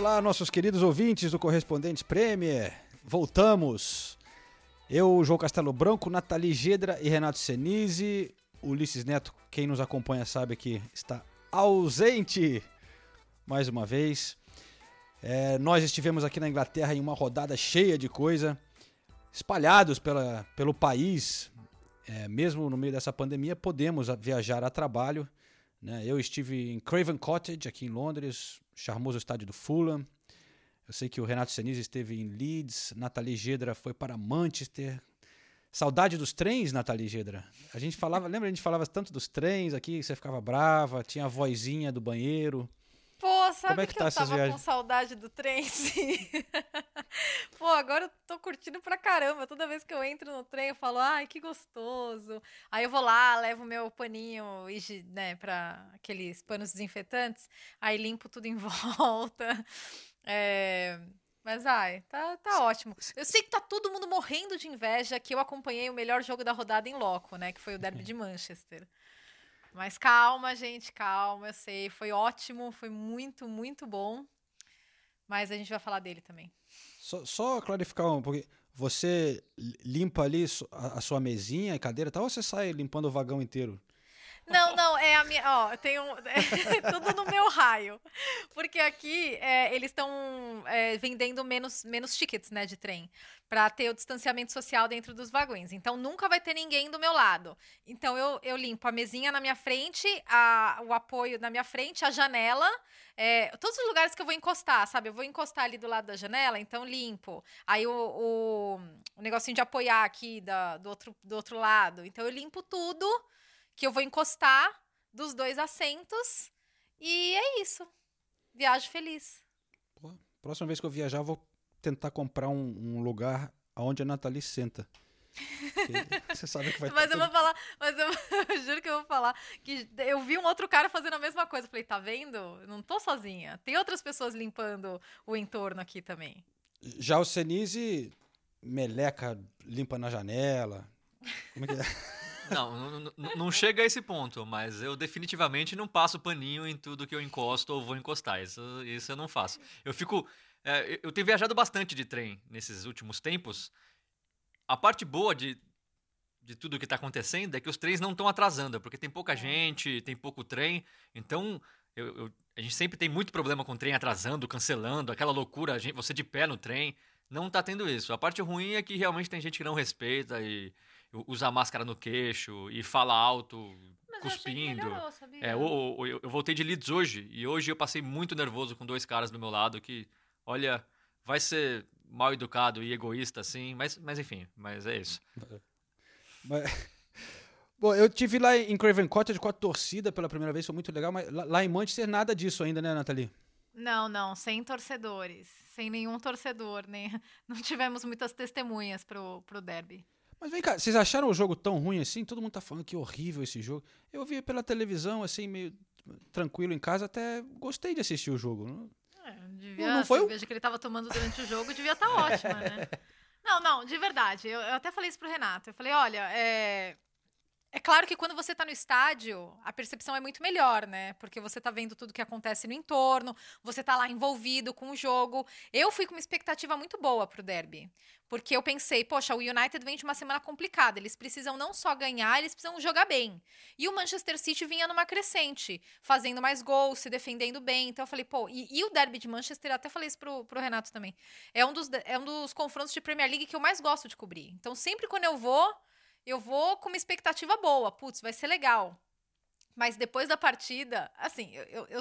Olá, nossos queridos ouvintes do Correspondentes Premier. Voltamos. Eu, João Castelo Branco, Nathalie Gedra e Renato Senise. Ulisses Neto, quem nos acompanha sabe que está ausente mais uma vez. É, nós estivemos aqui na Inglaterra em uma rodada cheia de coisa, espalhados pela, pelo país. É, mesmo no meio dessa pandemia, podemos viajar a trabalho. Né? Eu estive em Craven Cottage, aqui em Londres, charmoso estádio do Fulham. Eu sei que o Renato Senise esteve em Leeds, Nathalie Gedra foi para Manchester. Saudade dos trens, Nathalie Gedra. A gente falava, lembra a gente falava tanto dos trens aqui, você ficava brava, tinha a vozinha do banheiro. Pô, sabe Como é que que, tá eu tava viagens? com saudade do trem, sim. Pô, agora eu tô curtindo pra caramba. Toda vez que eu entro no trem, eu falo, ai, que gostoso. Aí eu vou lá, levo meu paninho, né, pra aqueles panos desinfetantes, aí limpo tudo em volta. É, Mas, ai, tá, tá ótimo. Eu sei que tá todo mundo morrendo de inveja que eu acompanhei o melhor jogo da rodada em loco, né, que foi o Derby de Manchester. Mas calma, gente, calma, eu sei. Foi ótimo, foi muito, muito bom. Mas a gente vai falar dele também. Só, só clarificar um pouquinho. Você limpa ali a, sua mesinha e cadeira tal, ou você sai limpando o vagão inteiro? Não, não, é a minha. Ó, eu tenho. tudo no meu raio. Porque aqui é, eles estão é, vendendo menos, menos tickets, né, de trem. Pra ter o distanciamento social dentro dos vagões. Então nunca vai ter ninguém do meu lado. Então eu, eu limpo a mesinha na minha frente, a, o apoio na minha frente, a janela. é, todos os lugares que eu vou encostar, sabe? Eu vou encostar ali do lado da janela, então limpo. Aí o, o, o negocinho de apoiar aqui da, do, outro, do outro lado. Então eu limpo tudo que eu vou encostar dos dois assentos. E é isso. Viagem feliz. Pô, próxima vez que eu viajar, eu vou tentar comprar um, um lugar onde a Nathalie senta. Você sabe que vai Mas tá eu vou falar, mas eu, eu juro que eu vou falar que eu vi um outro cara fazendo a mesma coisa. Falei, tá vendo? Eu não tô sozinha. Tem outras pessoas limpando o entorno aqui também. Já o Senise, meleca, limpa na janela. Como é que é? Não, não, chega a esse ponto, mas eu definitivamente não passo paninho em tudo que eu encosto ou vou encostar. Isso, isso eu não faço. Eu fico. é, eu tenho viajado bastante de trem nesses últimos tempos. A parte boa de, de tudo que está acontecendo é que os trens não estão atrasando, porque tem pouca gente, tem pouco trem. Então, eu- eu- a gente sempre tem muito problema com o trem atrasando, cancelando, aquela loucura, gente- você de pé no trem. Não tá tendo isso. A parte ruim é que realmente tem gente que não respeita e usa máscara no queixo e fala alto, cuspindo. sabia? É, o- o- eu, eu voltei de Leeds hoje e hoje eu passei muito nervoso com dois caras do meu lado que, olha, vai ser mal educado e egoísta assim, mas, mas enfim, mas é isso. Mas- Bom, eu tive lá em Craven Cottage com a torcida pela primeira vez, foi muito legal, mas lá, lá em Manchester nada disso ainda, né, Nathalie? Não, não, sem torcedores. Sem nenhum torcedor. Nem... Não tivemos muitas testemunhas pro, pro derby. Mas vem cá, vocês acharam o jogo tão ruim assim? Todo mundo tá falando que horrível esse jogo. Eu vi pela televisão, assim, meio tranquilo em casa, até gostei de assistir o jogo. Não- É, devia, não foi a o- cerveja que ele tava tomando durante o jogo devia estar ótima, né? Não, não, de verdade. Eu, eu até falei isso pro Renato. Eu falei, olha, é... É claro que quando você tá no estádio, a percepção é muito melhor, né? Porque você tá vendo tudo que acontece no entorno, você tá lá envolvido com o jogo. Eu fui com uma expectativa muito boa pro derby. Porque eu pensei, poxa, o United vem de uma semana complicada. Eles precisam não só ganhar, eles precisam jogar bem. E o Manchester City vinha numa crescente, fazendo mais gols, se defendendo bem. Então eu falei, pô, e, e o derby de Manchester, até falei isso pro, pro Renato também. É um, dos, é um dos confrontos de Premier League que eu mais gosto de cobrir. Então sempre quando eu vou, eu vou com uma expectativa boa. Putz, vai ser legal. Mas depois da partida, assim, eu, eu, eu,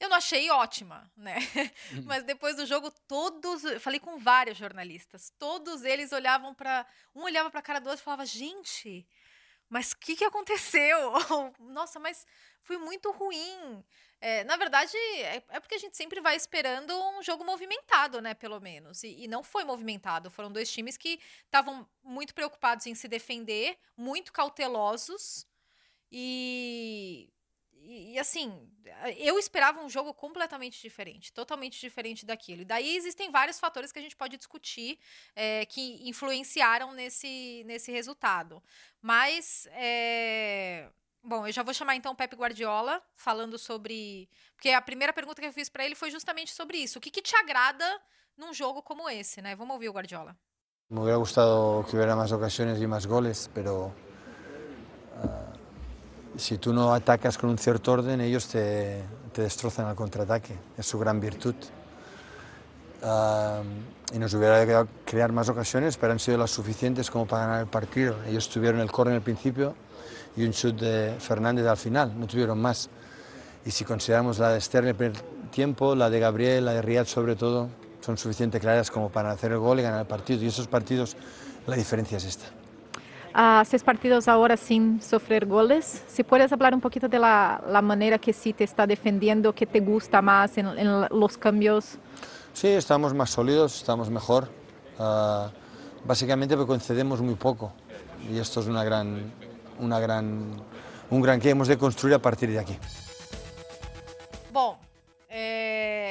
eu não achei ótima, né? Mas depois do jogo, todos. Eu falei com vários jornalistas. Todos eles olhavam para Um olhava pra cara do outro e falava: gente, mas o que, que aconteceu? Nossa, mas foi muito ruim. É, na verdade, é, é porque a gente sempre vai esperando um jogo movimentado, né? Pelo menos. E, e não foi movimentado. Foram dois times que estavam muito preocupados em se defender, muito cautelosos. E, e, e, assim, eu esperava um jogo completamente diferente, totalmente diferente daquilo. E daí existem vários fatores que a gente pode discutir é, que influenciaram nesse, nesse resultado. Mas. Bom, eu já vou chamar então o Pepe Guardiola, falando sobre. Porque a primeira pergunta que eu fiz para ele foi justamente sobre isso. O que, que te agrada num jogo como esse, né? Vamos ouvir o Guardiola. Me hubiera gustado que hubiera más ocasiones y más goles, pero uh, si tú no atacas con un cierto orden, ellos te, te destrozan al contraataque. Es su gran virtud. Uh, y nos hubiera quedado crear más ocasiones, pero han sido las suficientes como para ganar el partido. Ellos tuvieron el córner al principio y un chute de Fernández al final, no tuvieron más. Y si consideramos la de Stern el primer tiempo, la de Gabriel, la de Riyad sobre todo, son suficientemente claras como para hacer el gol y ganar el partido. Y esos partidos, la diferencia es esta. a seis partidos ahora sin sofrer goles. Si puedes hablar un poquito de la, la manera que sí te está defendiendo, que te gusta más en, en los cambios. Sí, estamos más sólidos, estamos mejor. Uh, básicamente porque concedemos muy poco y esto es una gran, una gran, un gran que hemos de construir a partir de aquí. Bom,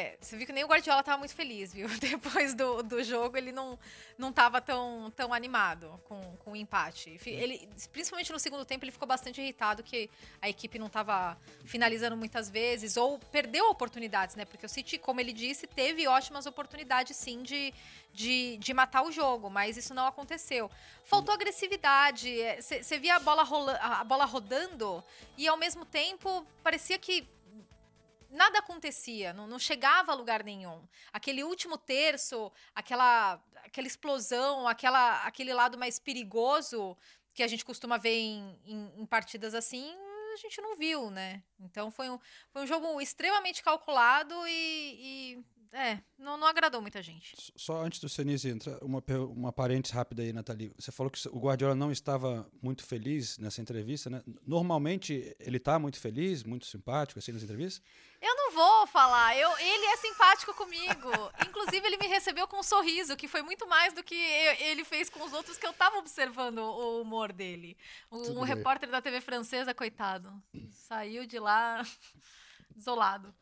é, você viu que nem o Guardiola estava muito feliz, viu? Depois do, do jogo, ele não, não tava tão, tão animado com, com o empate. Ele, principalmente no segundo tempo, ele ficou bastante irritado que a equipe não estava finalizando muitas vezes ou perdeu oportunidades, né? Porque o City, como ele disse, teve ótimas oportunidades sim de, de, de matar o jogo, mas isso não aconteceu. Faltou agressividade. Você via a bola, rola, a bola rodando e ao mesmo tempo parecia que nada acontecia, não, não, chegava a lugar nenhum. Aquele último terço, aquela, aquela explosão, aquela, aquele lado mais perigoso que a gente costuma ver em, em, em partidas assim, a gente não viu, né? Então foi um, foi um jogo extremamente calculado e, e é, não, não agradou muita gente. Só antes do Senise entrar, uma, uma parênteses rápida aí, Nathalie. Você falou que o Guardiola não estava muito feliz nessa entrevista, né? Normalmente ele está muito feliz, muito simpático assim nas entrevistas? Eu não vou falar. Eu, ele é simpático comigo. Inclusive, ele me recebeu com um sorriso, que foi muito mais do que ele fez com os outros, que eu estava observando o humor dele. Um, um repórter da TV francesa, coitado, saiu de lá desolado.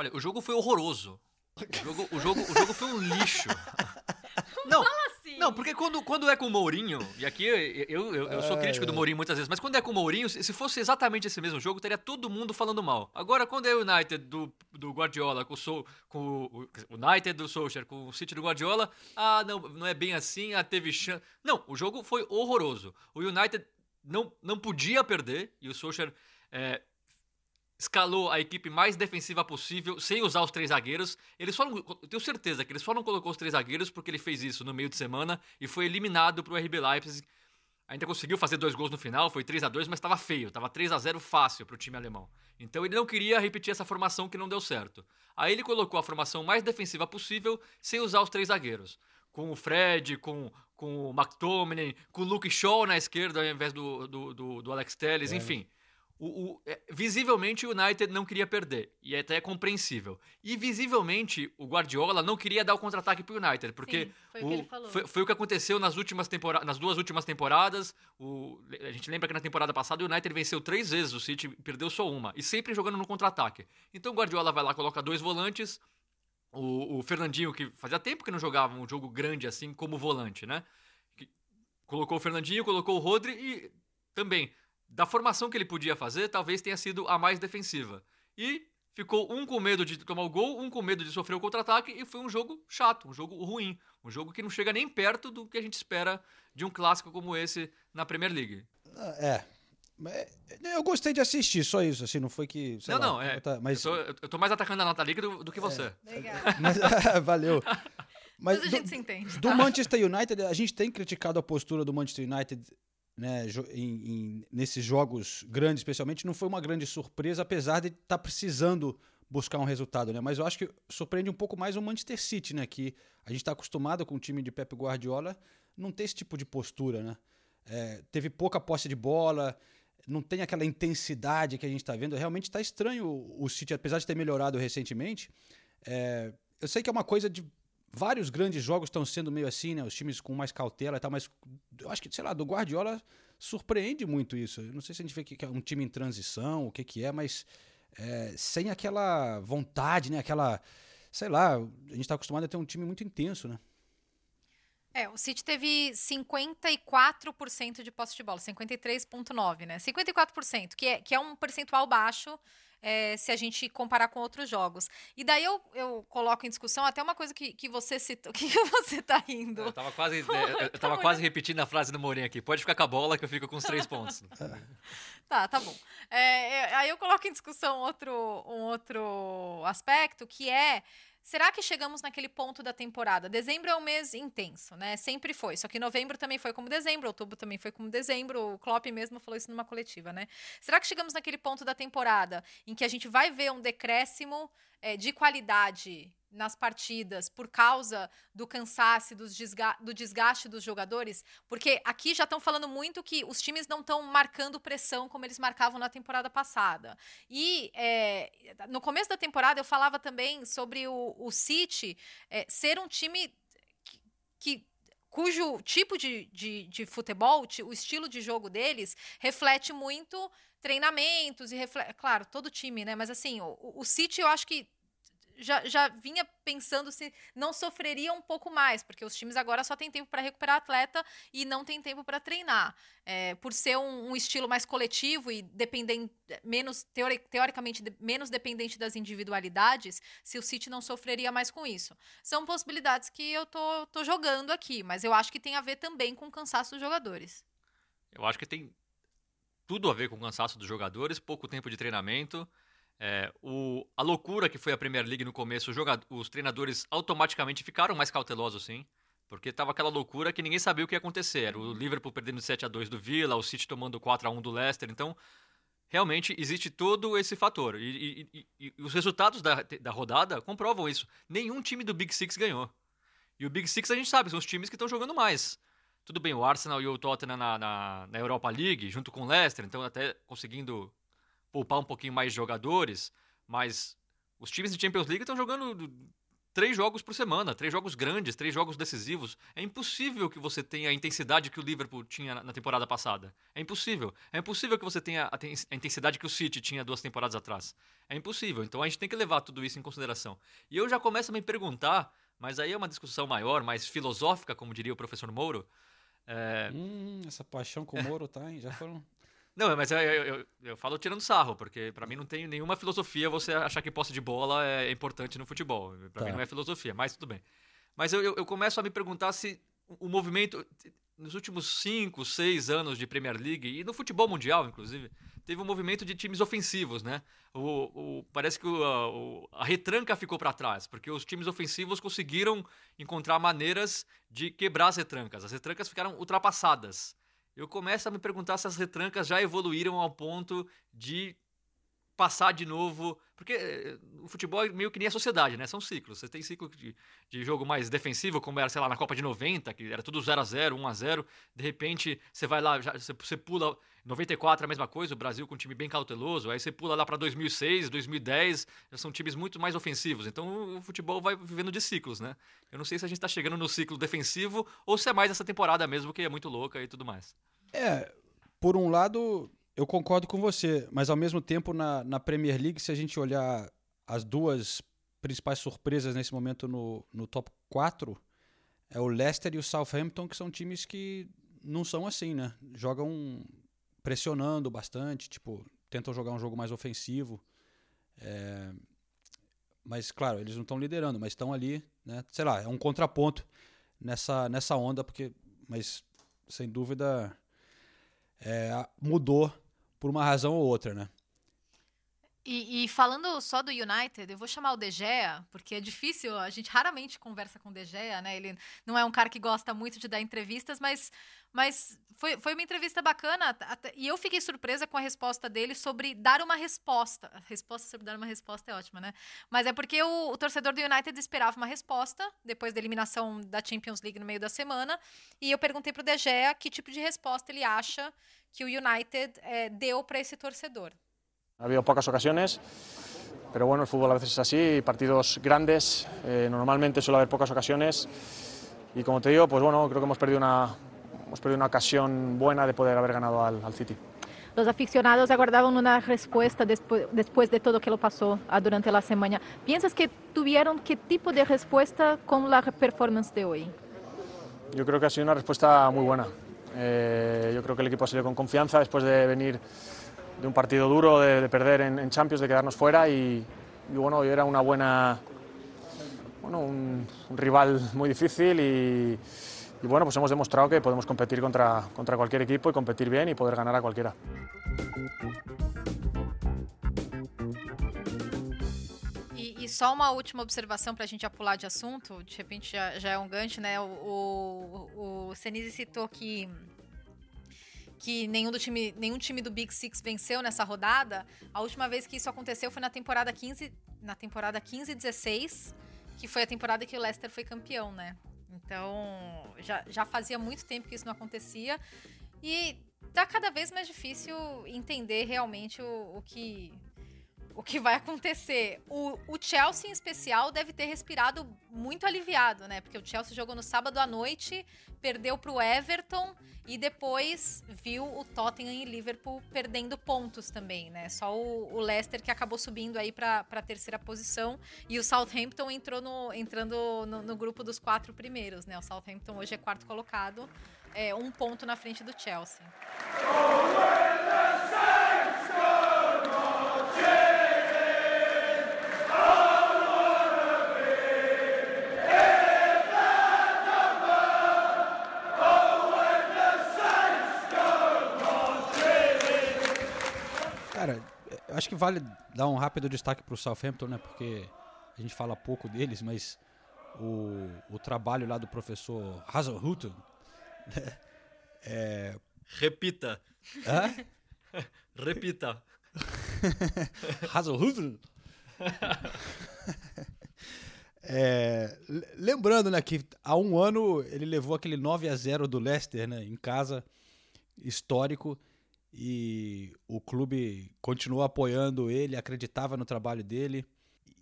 Olha, o jogo foi horroroso. O jogo, o jogo, o jogo foi um lixo. Não, assim. não, porque quando, quando é com o Mourinho, e aqui eu, eu, eu, eu sou crítico do Mourinho muitas vezes, mas quando é com o Mourinho, se fosse exatamente esse mesmo jogo, teria todo mundo falando mal. Agora, quando é o United do, do Guardiola com, o, Sol, com o, o United do Solskjaer, com o City do Guardiola, ah, não, não é bem assim, ah, teve chance. Não, o jogo foi horroroso. O United não, não podia perder, e o Solskjaer é, escalou a equipe mais defensiva possível, sem usar os três zagueiros. Ele só não, eu tenho certeza que ele só não colocou os três zagueiros porque ele fez isso no meio de semana e foi eliminado para o RB Leipzig. Ainda conseguiu fazer dois gols no final, foi 3 a 2 mas estava feio, estava 3 a 0 fácil para o time alemão. Então ele não queria repetir essa formação que não deu certo. Aí ele colocou a formação mais defensiva possível, sem usar os três zagueiros. Com o Fred, com, com o McTominay, com o Luke Shaw na esquerda ao invés do, do, do, do Alex Telles, é. enfim. O, o, é, visivelmente o United não queria perder, e até é compreensível. E visivelmente o Guardiola não queria dar o contra-ataque para o United, porque Sim, foi, o, o foi, foi, o que aconteceu nas, últimas tempora nas duas últimas temporadas. O, a gente lembra que na temporada passada o United venceu três vezes o City, perdeu só uma, e sempre jogando no contra-ataque. Então o Guardiola vai lá, coloca dois volantes, o, o, Fernandinho, que fazia tempo que não jogava um jogo grande assim como volante, né? colocou o Fernandinho, colocou o Rodri e também da formação que ele podia fazer, talvez tenha sido a mais defensiva. E ficou um com medo de tomar o gol, um com medo de sofrer o contra-ataque, e foi um jogo chato, um jogo ruim. Um jogo que não chega nem perto do que a gente espera de um clássico como esse na Premier League. Ah, é. Eu gostei de assistir, só isso, assim, não foi que. não, lá, não, é. Mas... Eu, tô, eu tô mais atacando a Nathalie do, do que você. É. Mas, valeu. Mas, mas a gente do, se entende. Tá? Do Manchester United, a gente tem criticado a postura do Manchester United né, em, em, nesses jogos grandes, especialmente, não foi uma grande surpresa, apesar de estar tá precisando buscar um resultado, né? Mas eu acho que surpreende um pouco mais o Manchester City, né? Que a gente está acostumado com o time de Pep Guardiola não ter esse tipo de postura, né? É, teve pouca posse de bola, não tem aquela intensidade que a gente está vendo. Realmente está estranho o, City, apesar de ter melhorado recentemente. É, eu sei que é uma coisa de vários grandes jogos estão sendo meio assim, né? Os times com mais cautela e tal, mas eu acho que, sei lá, do Guardiola surpreende muito isso. Eu não sei se a gente vê que é um time em transição, o que que é, mas é, sem aquela vontade, né? Aquela, sei lá, a gente está acostumado a ter um time muito intenso, né? É, o City teve 54% de posse de bola, 53,9%, né? 54%, que é, que é um percentual baixo é, se a gente comparar com outros jogos. E daí eu, eu coloco em discussão até uma coisa que, que você citou. O que, você tá rindo? Eu tava quase, né, eu tava quase repetindo a frase do Mourinho aqui. Pode ficar com a bola que eu fico com os três pontos. tá, tá bom. É, aí eu coloco em discussão outro, um outro aspecto que é Será que chegamos naquele ponto da temporada? Dezembro é um mês intenso, né? Sempre foi. Só que novembro também foi como dezembro, outubro também foi como dezembro. O Klopp mesmo falou isso numa coletiva, né? Será que chegamos naquele ponto da temporada em que a gente vai ver um decréscimo é, de qualidade nas partidas por causa do cansaço, do, desga do desgaste dos jogadores? Porque aqui já estão falando muito que os times não estão marcando pressão como eles marcavam na temporada passada. E é, no começo da temporada eu falava também sobre o, o City é, ser um time que, que cujo tipo de, de, de futebol, o estilo de jogo deles, reflete muito treinamentos e reflete, claro, todo time, né? Mas assim, o, o City eu acho que já, já vinha pensando se não sofreria um pouco mais, porque os times agora só têm tempo para recuperar atleta e não tem tempo para treinar. É, por ser um, um, estilo mais coletivo e dependente, menos teori, teoricamente de, menos dependente das individualidades, se o City não sofreria mais com isso. São possibilidades que eu tô, tô jogando aqui, mas eu acho que tem a ver também com o cansaço dos jogadores. Eu acho que tem tudo a ver com o cansaço dos jogadores, pouco tempo de treinamento. É, o, a loucura que foi a Premier League no começo, os treinadores automaticamente ficaram mais cautelosos, sim. Porque tava aquela loucura que ninguém sabia o que ia acontecer. Era o Liverpool perdendo 7 a 2 do Villa, o City tomando 4 a 1 do Leicester. Então, realmente existe todo esse fator. E, e, e, e os resultados da, da rodada comprovam isso. Nenhum time do Big Six ganhou. E o Big Six a gente sabe, são os times que estão jogando mais. Tudo bem, o Arsenal e o Tottenham na, na, na Europa League, junto com o Leicester, então até conseguindo poupar um pouquinho mais de jogadores, mas os times de Champions League estão jogando três jogos por semana, três jogos grandes, três jogos decisivos. É impossível que você tenha a intensidade que o Liverpool tinha na temporada passada. É impossível. É impossível que você tenha a intensidade que o City tinha duas temporadas atrás. É impossível. Então a gente tem que levar tudo isso em consideração. E eu já começo a me perguntar, mas aí é uma discussão maior, mais filosófica, como diria o professor Mouro. É... Hum, essa paixão com o Moro, tá? Hein? Já foram não, mas eu, eu, eu, eu falo tirando sarro, porque para mim não tem nenhuma filosofia você achar que posse de bola é importante no futebol. Para tá. mim não é filosofia, mas tudo bem. Mas eu, eu, começo a me perguntar se o movimento, nos últimos 5, 6 anos de Premier League, e no futebol mundial, inclusive, teve um movimento de times ofensivos, né? O, o parece que o, a, a retranca ficou para trás, porque os times ofensivos conseguiram encontrar maneiras de quebrar as retrancas. As retrancas ficaram ultrapassadas eu começo a me perguntar se as retrancas já evoluíram ao ponto de passar de novo. Porque eh, o futebol é meio que nem a sociedade, né? São ciclos. Você tem ciclo de, de jogo mais defensivo, como era, sei lá, na Copa de 90, que era tudo 0 a 0 1 a 0 De repente, você vai lá, já, você, você pula. 94 é a mesma coisa, o Brasil com um time bem cauteloso. Aí você pula lá para 2006, 2010, já são times muito mais ofensivos. Então o futebol vai vivendo de ciclos, né? Eu não sei se a gente está chegando no ciclo defensivo ou se é mais essa temporada mesmo, que é muito louca e tudo mais. É, por um lado, eu concordo com você, mas ao mesmo tempo na, na Premier League, se a gente olhar as duas principais surpresas nesse momento no, no top 4, é o Leicester e o Southampton, que são times que não são assim, né? Jogam pressionando bastante, tipo, tentam jogar um jogo mais ofensivo. É... Mas, claro, eles não estão liderando, mas estão ali, né? Sei lá, é um contraponto nessa, nessa onda, porque, mas sem dúvida é, mudou por uma razão ou outra, né? E, e, falando só do United, eu vou chamar o De Gea, porque é difícil, a gente raramente conversa com o De Gea, né? Ele não é um cara que gosta muito de dar entrevistas, mas, mas foi, foi uma entrevista bacana. Até, e eu fiquei surpresa com a resposta dele sobre dar uma resposta. A resposta sobre dar uma resposta é ótima, né? Mas é porque o, o torcedor do United esperava uma resposta depois da eliminação da Champions League no meio da semana. E eu perguntei pro De Gea que tipo de resposta ele acha que o United é, deu para esse torcedor. Ha habido pocas ocasiones, pero bueno, el fútbol a veces es así, partidos grandes, eh, normalmente suele haber pocas ocasiones y como te digo, pues bueno, creo que hemos perdido una, hemos perdido una ocasión buena de poder haber ganado al, al City. Los aficionados aguardaban una respuesta después, después de todo que lo pasó ah, durante la semana. ¿Piensas que tuvieron qué tipo de respuesta con la performance de hoy? Yo creo que ha sido una respuesta muy buena. Eh, yo creo que el equipo ha salido con confianza después de venir de un partido duro, de, de perder en, en, Champions, de quedarnos fuera y, y, bueno, hoy era una buena, bueno, un, un rival muy difícil y, y, bueno, pues hemos demostrado que podemos competir contra, contra cualquier equipo y competir bien y poder ganar a cualquiera. E, e só uma última observação para a gente já pular de assunto, de repente já, já é um gancho, né? O, o, o Senise citou que que nenhum, do time, nenhum time do Big Six venceu nessa rodada. A última vez que isso aconteceu foi na temporada 15, na temporada 15 e 16, que foi a temporada que o Leicester foi campeão, né? Então, já, já fazia muito tempo que isso não acontecia. E tá cada vez mais difícil entender realmente o, o que o que vai acontecer. O, o, Chelsea, em especial, deve ter respirado muito aliviado, né? Porque o Chelsea jogou no sábado à noite, perdeu para o Everton e depois viu o Tottenham e Liverpool perdendo pontos também, né? Só o, o Leicester que acabou subindo aí para a terceira posição e o Southampton entrou no, entrando no, no, grupo dos quatro primeiros, né? O Southampton hoje é quarto colocado, é um ponto na frente do Chelsea. Acho que vale dar um rápido destaque para o Southampton, né? Porque a gente fala pouco deles, mas o, o trabalho lá do professor Hazelhutton. Né? É... Repita. Hã? Repita. Hazelhutton? É, lembrando, né, que há um ano ele levou aquele 9 a 0 do Leicester, né, em casa, histórico, e o clube continuou apoiando ele, acreditava no trabalho dele.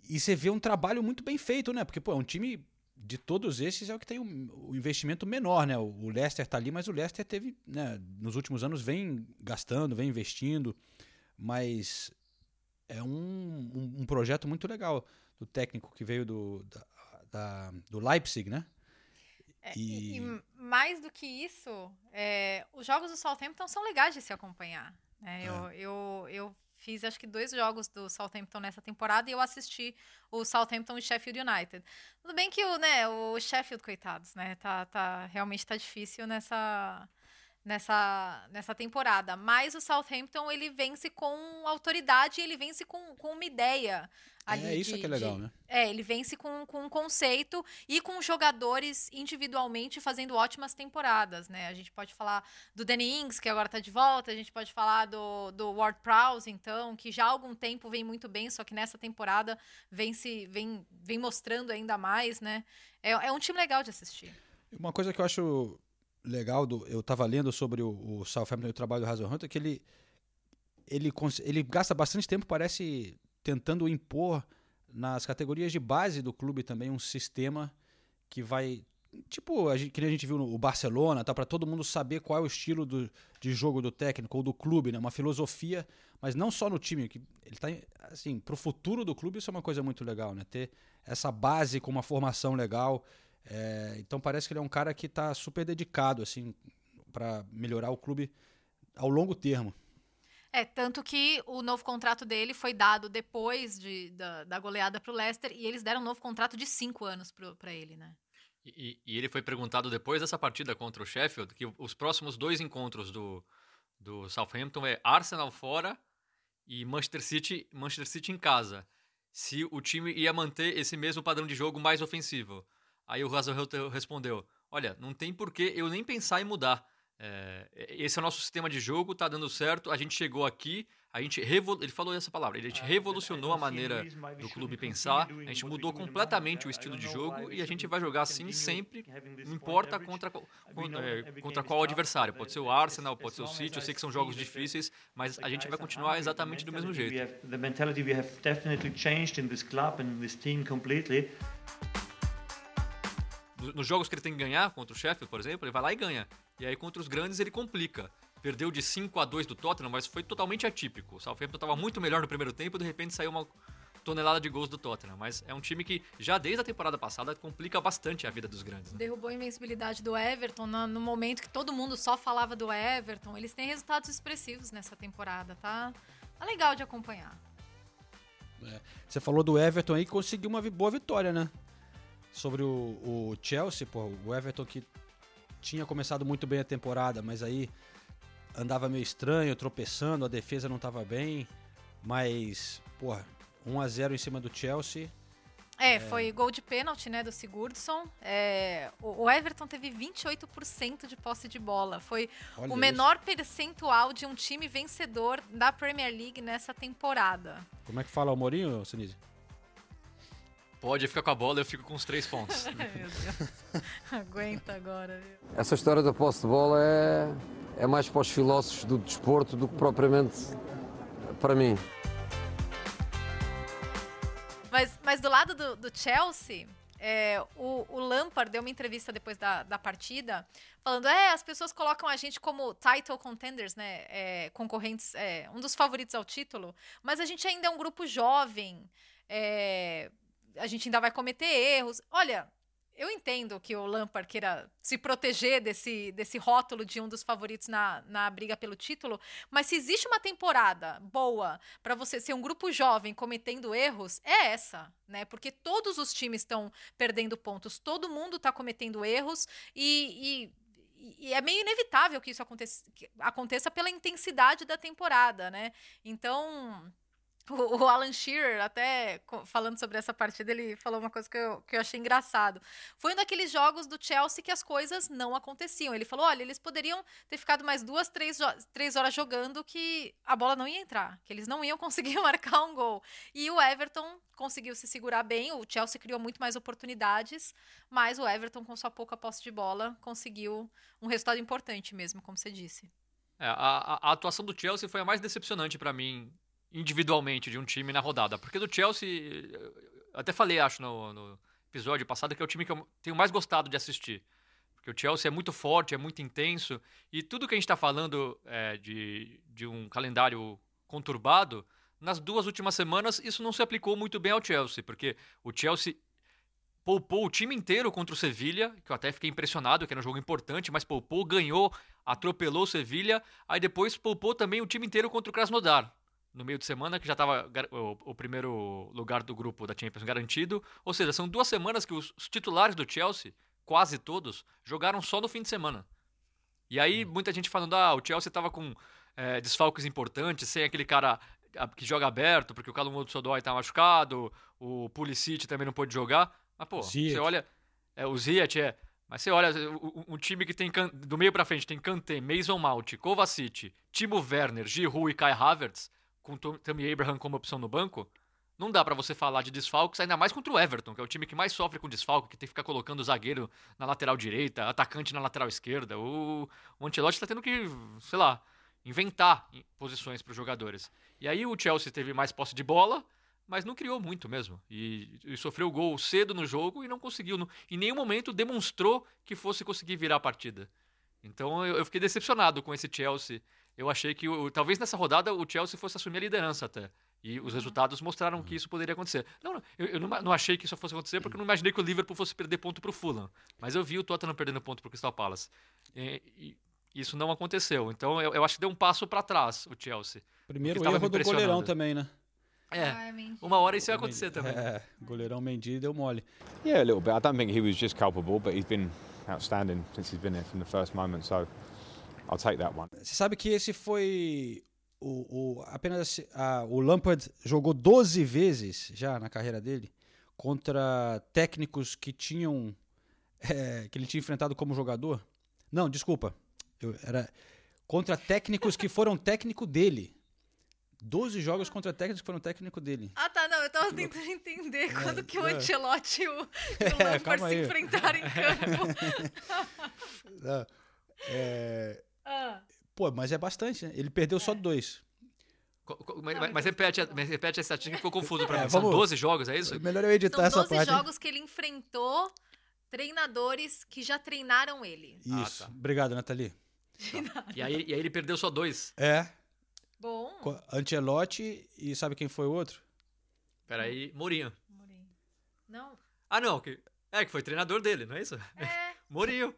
E você vê um trabalho muito bem feito, né? Porque, pô, é um time de todos esses é o que tem o, investimento menor, né? O Leicester tá ali, mas o Leicester teve, né, nos últimos anos vem gastando, vem investindo, mas é um, um, um projeto muito legal do técnico que veio do, da, da, do Leipzig, né? É, e... e... mais do que isso, é, os jogos do Southampton são legais de se acompanhar. Né? É. Eu, eu, eu fiz acho que dois jogos do Southampton nessa temporada e eu assisti o Southampton e Sheffield United. Tudo bem que o, né, o Sheffield, coitados, né? Tá, tá, realmente tá difícil nessa, nessa, nessa temporada. Mas o Southampton ele vence com autoridade e ele vence com, com uma ideia. Ali é isso de, que é legal, de, né? É, ele vence com, com um conceito e com jogadores individualmente fazendo ótimas temporadas, né? A gente pode falar do Danny Ings, que agora está de volta, a gente pode falar do, do Ward Prowse, então, que já há algum tempo vem muito bem, só que nessa temporada vem, se, vem, vem mostrando ainda mais, né? É, é um time legal de assistir. Uma coisa que eu acho legal, do, eu estava lendo sobre o, o Southampton e o trabalho do Hazel Hunter, que ele, ele, ele gasta bastante tempo, parece tentando impor nas categorias de base do clube também um sistema que vai tipo a gente, que a gente viu no Barcelona tá? Para todo mundo saber qual é o estilo do, de jogo do técnico ou do clube né? Uma filosofia mas não só no time que ele tá assim para o futuro do clube isso é uma coisa muito legal né? Ter essa base com uma formação legal é, então parece que ele é um cara que está super dedicado assim para melhorar o clube ao longo termo é, tanto que o novo contrato dele foi dado depois de, da, da goleada para o Leicester e eles deram um novo contrato de cinco anos para ele, né? E, e, ele foi perguntado depois dessa partida contra o Sheffield que os próximos dois encontros do, do Southampton é Arsenal fora e Manchester City, Manchester City em casa. Se o time ia manter esse mesmo padrão de jogo mais ofensivo. Aí o Hazelhut respondeu: Olha, não tem por que eu nem pensar em mudar. É, esse é o nosso sistema de jogo, tá dando certo. A gente chegou aqui, a gente revol... ele falou essa palavra, a gente revolucionou a maneira do clube pensar, a gente mudou completamente o estilo de jogo e a gente vai jogar assim sempre, não importa contra, contra, é, contra qual adversário. Pode ser o Arsenal, pode ser o City, eu sei que são jogos difíceis, mas a gente vai continuar exatamente do mesmo jeito. The mentality we have definitely changed in this club and this team completely nos jogos que ele tem que ganhar, contra o Sheffield, por exemplo, ele vai lá e ganha. E aí contra os grandes ele complica. Perdeu de 5 a 2 do Tottenham, mas foi totalmente atípico. O Southampton estava muito melhor no primeiro tempo e de repente saiu uma tonelada de gols do Tottenham. Mas é um time que já desde a temporada passada complica bastante a vida dos grandes. Né? Derrubou a invencibilidade do Everton no, no, momento que todo mundo só falava do Everton. Eles têm resultados expressivos nessa temporada, tá? Tá legal de acompanhar. É. Você falou do Everton aí, conseguiu uma boa vitória, né? sobre o, o Chelsea, pô, o Everton que tinha começado muito bem a temporada, mas aí andava meio estranho, tropeçando, a defesa não estava bem, mas, porra, 1 a 0 em cima do Chelsea. É, é, foi gol de pênalti, né, do Sigurdsson. É, o Everton teve 28% de posse de bola. Foi Olha o menor isso. percentual de um time vencedor da Premier League nessa temporada. Como é que fala o Mourinho, Sinise? Pode ficar com a bola, eu fico com os três pontos. Meu Deus. Aguenta agora. Viu? Essa história da posse de bola é, é mais para os filósofos do desporto do que propriamente para mim. Mas, mas do lado do, do Chelsea, é, o, o, Lampard deu uma entrevista depois da, da partida, falando: é, as pessoas colocam a gente como title contenders, né? É, concorrentes, é, um dos favoritos ao título, mas a gente ainda é um grupo jovem. É, a gente ainda vai cometer erros. Olha, eu entendo que o Lampard queira se proteger desse, desse rótulo de um dos favoritos na, na briga pelo título, mas se existe uma temporada boa para você ser um grupo jovem cometendo erros, é essa, né? Porque todos os times estão perdendo pontos, todo mundo está cometendo erros e, e, e, é meio inevitável que isso aconteça, que aconteça pela intensidade da temporada, né? Então o, Alan Shearer, até falando sobre essa partida, ele falou uma coisa que eu, que eu achei engraçado. Foi um daqueles jogos do Chelsea que as coisas não aconteciam. Ele falou: olha, eles poderiam ter ficado mais duas, três, três horas jogando que a bola não ia entrar, que eles não iam conseguir marcar um gol. E o Everton conseguiu se segurar bem. O Chelsea criou muito mais oportunidades, mas o Everton, com sua pouca posse de bola, conseguiu um resultado importante mesmo, como você disse. É, a, a, atuação do Chelsea foi a mais decepcionante para mim individualmente de um time na rodada. Porque do Chelsea, até falei, acho, no, no, episódio passado, que é o time que eu tenho mais gostado de assistir. Porque o Chelsea é muito forte, é muito intenso. E tudo que a gente está falando é, de, de um calendário conturbado, nas duas últimas semanas isso não se aplicou muito bem ao Chelsea. Porque o Chelsea poupou o time inteiro contra o Sevilha, que eu até fiquei impressionado, que era um jogo importante, mas poupou, ganhou, atropelou o Sevilha. Aí depois poupou também o time inteiro contra o Krasnodar no meio de semana, que já estava o, o, primeiro lugar do grupo da Champions garantido. Ou seja, são duas semanas que os, os, titulares do Chelsea, quase todos, jogaram só no fim de semana. E aí, hum. muita gente falando, ah, o Chelsea estava com é, desfalques importantes, sem aquele cara que joga aberto, porque o Calum Sodói está machucado, o Pulisic também não pôde jogar. Mas, pô, Ziyech. você olha... É, o Ziyech é... Mas você olha, um time que tem do meio para frente tem Kanté, Mason Mount, Kovacic, Timo Werner, Giroud e Kai Havertz com Tammy Abraham como opção no banco, não dá para você falar de desfalques, ainda mais contra o Everton, que é o time que mais sofre com desfalque, que tem que ficar colocando o zagueiro na lateral direita, atacante na lateral esquerda. O, o Ancelotti tá tendo que, sei lá, inventar posições para os jogadores. E aí o Chelsea teve mais posse de bola, mas não criou muito mesmo. E, e sofreu gol cedo no jogo e não conseguiu. No, em nenhum momento demonstrou que fosse conseguir virar a partida. Então eu, eu fiquei decepcionado com esse Chelsea eu achei que talvez nessa rodada o Chelsea fosse assumir a liderança até. E os uhum. resultados mostraram que isso poderia acontecer. Não, eu, eu não, não, achei que isso fosse acontecer porque eu não imaginei que o Liverpool fosse perder ponto para o Fulham. Mas eu vi o Tottenham perdendo ponto para o Crystal Palace. E, e, isso não aconteceu. Então eu, eu acho que deu um passo para trás o Chelsea. Primeiro erro do goleirão também, né? É, uma hora isso ia acontecer também. É, goleirão Mendy deu mole. Yeah, a little bit. I don't think he was just culpable, but he's been outstanding since he's been here from the first moment. So I'll take that one. Você sabe que esse foi o, o, apenas a, o Lampard jogou 12 vezes já na carreira dele contra técnicos que tinham é, que ele tinha enfrentado como jogador. Não, desculpa. Eu, era contra técnicos que foram técnico dele. 12 jogos contra técnicos que foram técnico dele. Ah, tá, não, eu tava tentando entender quando que o é. Ancelotti e o, e o É, Lampard se enfrentaram em campo. Não, é, Ah. pô, mas é bastante, né? Ele perdeu só dois. Mas, mas- mas repete, a- mas repete a estatística que ficou confuso pra É, mim. São vamos- 12 jogos, é isso? Melhor eu editar São essa 12 parte. jogos que ele enfrentou treinadores que já treinaram ele. Isso. Ah, tá. Obrigado, Nathalie. E aí, e aí ele perdeu só dois. É. Bom. Ancelotti e sabe quem foi o outro? Peraí, Mourinho. Não. Ah, não. Que, é, que foi treinador dele, não é isso? É. Mourinho.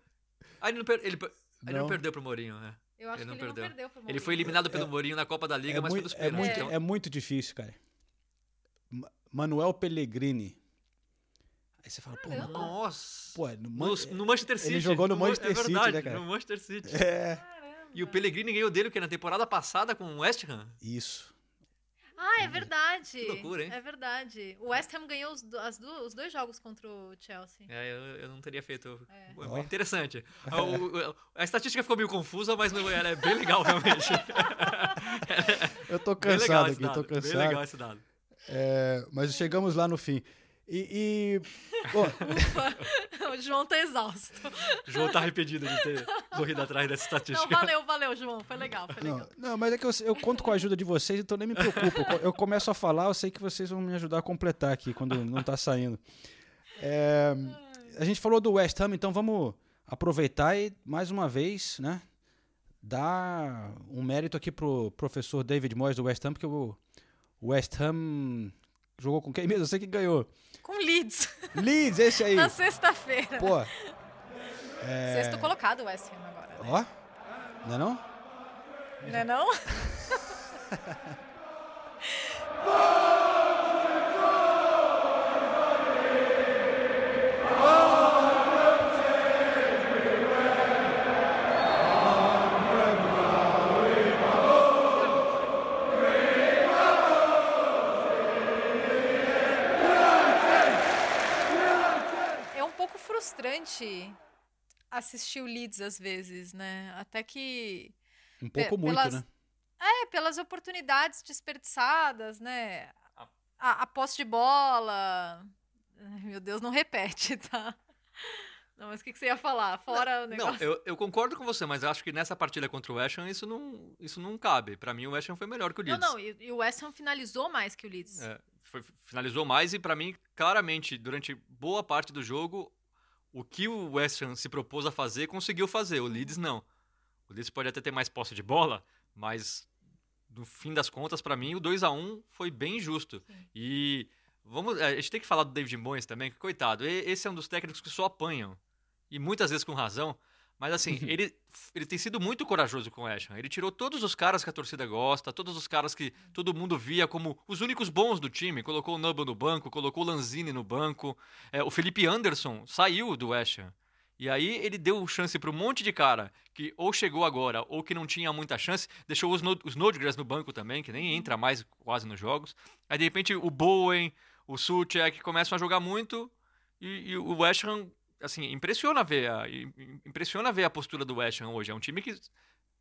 Ah, ele não, per- ele, per- ele não Não. perdeu pro Mourinho, né? Eu acho que ele não perdeu pro Ele Mourinho. foi eliminado pelo Mourinho na Copa da Liga, é, mas foi muito, dos é, muito, então- é muito difícil, cara. Ma- Manuel Pellegrini. Aí você fala, pô, mas- Nossa. pô, no, No, Man- no Manchester City. Ele jogou no Man- Manchester é City, verdade, né, cara? No Manchester City. É. E o Pellegrini ganhou dele, o que na temporada passada com o West Ham. Isso. Ah, é verdade. Que loucura, hein? É verdade. O West Ham ganhou os, do- os dois jogos contra o Chelsea. É, eu, eu não teria feito. É. Muito interessante. A, o- a estatística ficou meio confusa, mas não, ela é bem legal, realmente. Eu tô legal cansado aqui, dado, tô cansado. Bem legal esse dado. É, mas chegamos lá no fim. E. e bom, o João tá exausto. O João tá arrependido de ter corrido atrás dessa Não, estatística. valeu, valeu, João. Foi legal, foi legal. não, não, mas é que eu, eu conto com a ajuda de vocês, então nem me preocupo. Eu começo a falar, eu sei que vocês vão me ajudar a completar aqui quando não tá saindo. É, a gente falou do West Ham, então vamos aproveitar e mais uma vez, né? Dar um mérito aqui pro professor David Moyes do West Ham, porque o West Ham jogou com quem mesmo? Eu sei que ganhou. Com Leeds. Leeds, esse aí. Na sexta-feira. Pô. É... Sexto colocado o West Ham agora. né? Ó, não é não? Não é não? frustrante assistir o Leeds às vezes, né? Até que Um pouco muito, pelas- né? É, pelas oportunidades desperdiçadas, né? A, a posse de bola. Meu Deus, não repete, tá? Não, mas o que, que você ia falar? Fora o Não, negócio. eu, eu concordo com você, mas eu acho que nessa partida contra o West Ham isso não, isso não cabe. Pra mim, o West Ham foi melhor que o Não, Leeds. não, e, e o West Ham finalizou mais que o Leeds. É, foi- finalizou mais e pra mim, claramente, durante boa parte do jogo, o que o West Ham se propôs a fazer, conseguiu fazer. O Leeds não. O Leeds pode até ter mais posse de bola, mas no fim das contas, pra mim, o 2 a 1 foi bem justo. E vamos, a gente tem que falar do David Moyes também, que coitado, esse é um dos técnicos que só apanham. E muitas vezes com razão. Mas assim, ele, ele tem sido muito corajoso com o Ham. Ele tirou todos os caras que a torcida gosta, todos os caras que todo mundo via como os únicos bons do time. Colocou o Nubble no banco, colocou o Lanzini no banco. É, o Felipe Anderson saiu do Ham. E aí ele deu chance para um monte de cara que ou chegou agora ou que não tinha muita chance. Deixou os, no, os Snodgrass no banco também, que nem entra mais quase nos jogos. Aí de repente o Bowen, o Suchek começam a jogar muito e, e o West Ham assim, impressiona ver a, im- im- impressiona ver a postura do West Ham hoje. É um time que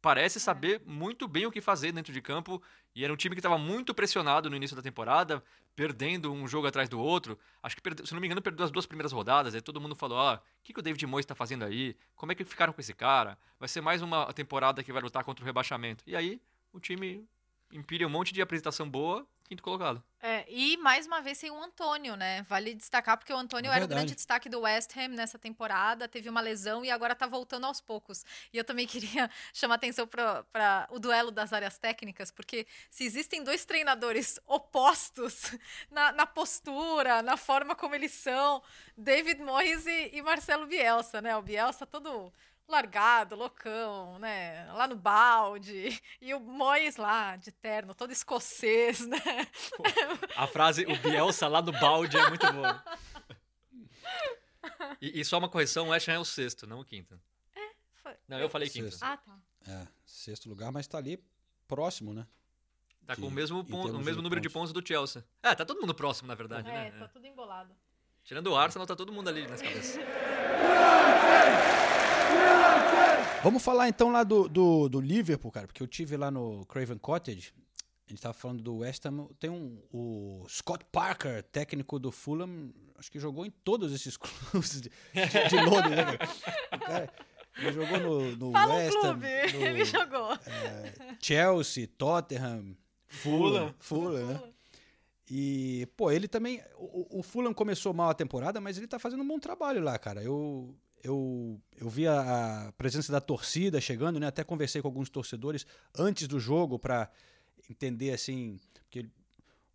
parece saber muito bem o que fazer dentro de campo e era um time que estava muito pressionado no início da temporada, perdendo um jogo atrás do outro. Acho que, perdeu, se não me engano, perdeu as duas primeiras rodadas. Aí todo mundo falou: ah, o que, que o David Moyes está fazendo aí? Como é que ficaram com esse cara? Vai ser mais uma temporada que vai lutar contra o rebaixamento. E aí o time empilha um monte de apresentação boa, quinto colocado. É, e mais uma vez sem o Antônio, né? Vale destacar porque o Antônio É era o grande destaque do West Ham nessa temporada, teve uma lesão e agora tá voltando aos poucos. E eu também queria chamar atenção para o duelo das áreas técnicas, porque se existem dois treinadores opostos na, na postura, na forma como eles são, David Moyes e, e Marcelo Bielsa, né? O Bielsa todo largado, loucão, né? Lá no balde. E o Moyes lá, de terno, todo escocês, né? A frase, o Bielsa lá do balde é muito boa. E, e só uma correção, o Ham é o sexto, não o quinto. Foi. Não, eu falei quinto. Sexto. Ah, tá. É, sexto lugar, mas tá ali próximo, né? Tá com o mesmo, em pon- termos o mesmo de número de pontos do Chelsea. É, tá todo mundo próximo, na verdade, É, né? tá tudo embolado. Tirando o Arsenal, tá todo mundo ali nas cabeças. Vamos falar então lá do, do, do Liverpool, cara, porque eu tive lá no Craven Cottage. A gente tava falando do West Ham. Tem um, o Scott Parker, técnico do Fulham, acho que jogou em todos esses clubes de, de, de Londres, né, cara? O cara ele jogou no, no Fala West Ham, clube, no, ele jogou. é, Chelsea, Tottenham, Fulham, Fulham, né? E, pô, ele também. O, o Fulham começou mal a temporada, mas ele tá fazendo um bom trabalho lá, cara. Eu, eu, eu vi a, a presença da torcida chegando, né? Até conversei com alguns torcedores antes do jogo para entender, assim. Porque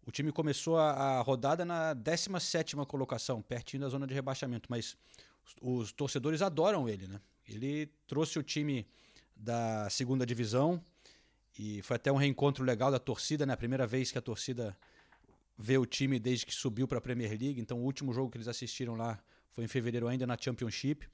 o time começou a, a rodada na 17 colocação, pertinho da zona de rebaixamento, mas os, os torcedores adoram ele, né? Ele trouxe o time da segunda divisão e foi até um reencontro legal da torcida, né? A primeira vez que a torcida vê o time desde que subiu para a Premier League. Então, o último jogo que eles assistiram lá foi em fevereiro ainda na Championship.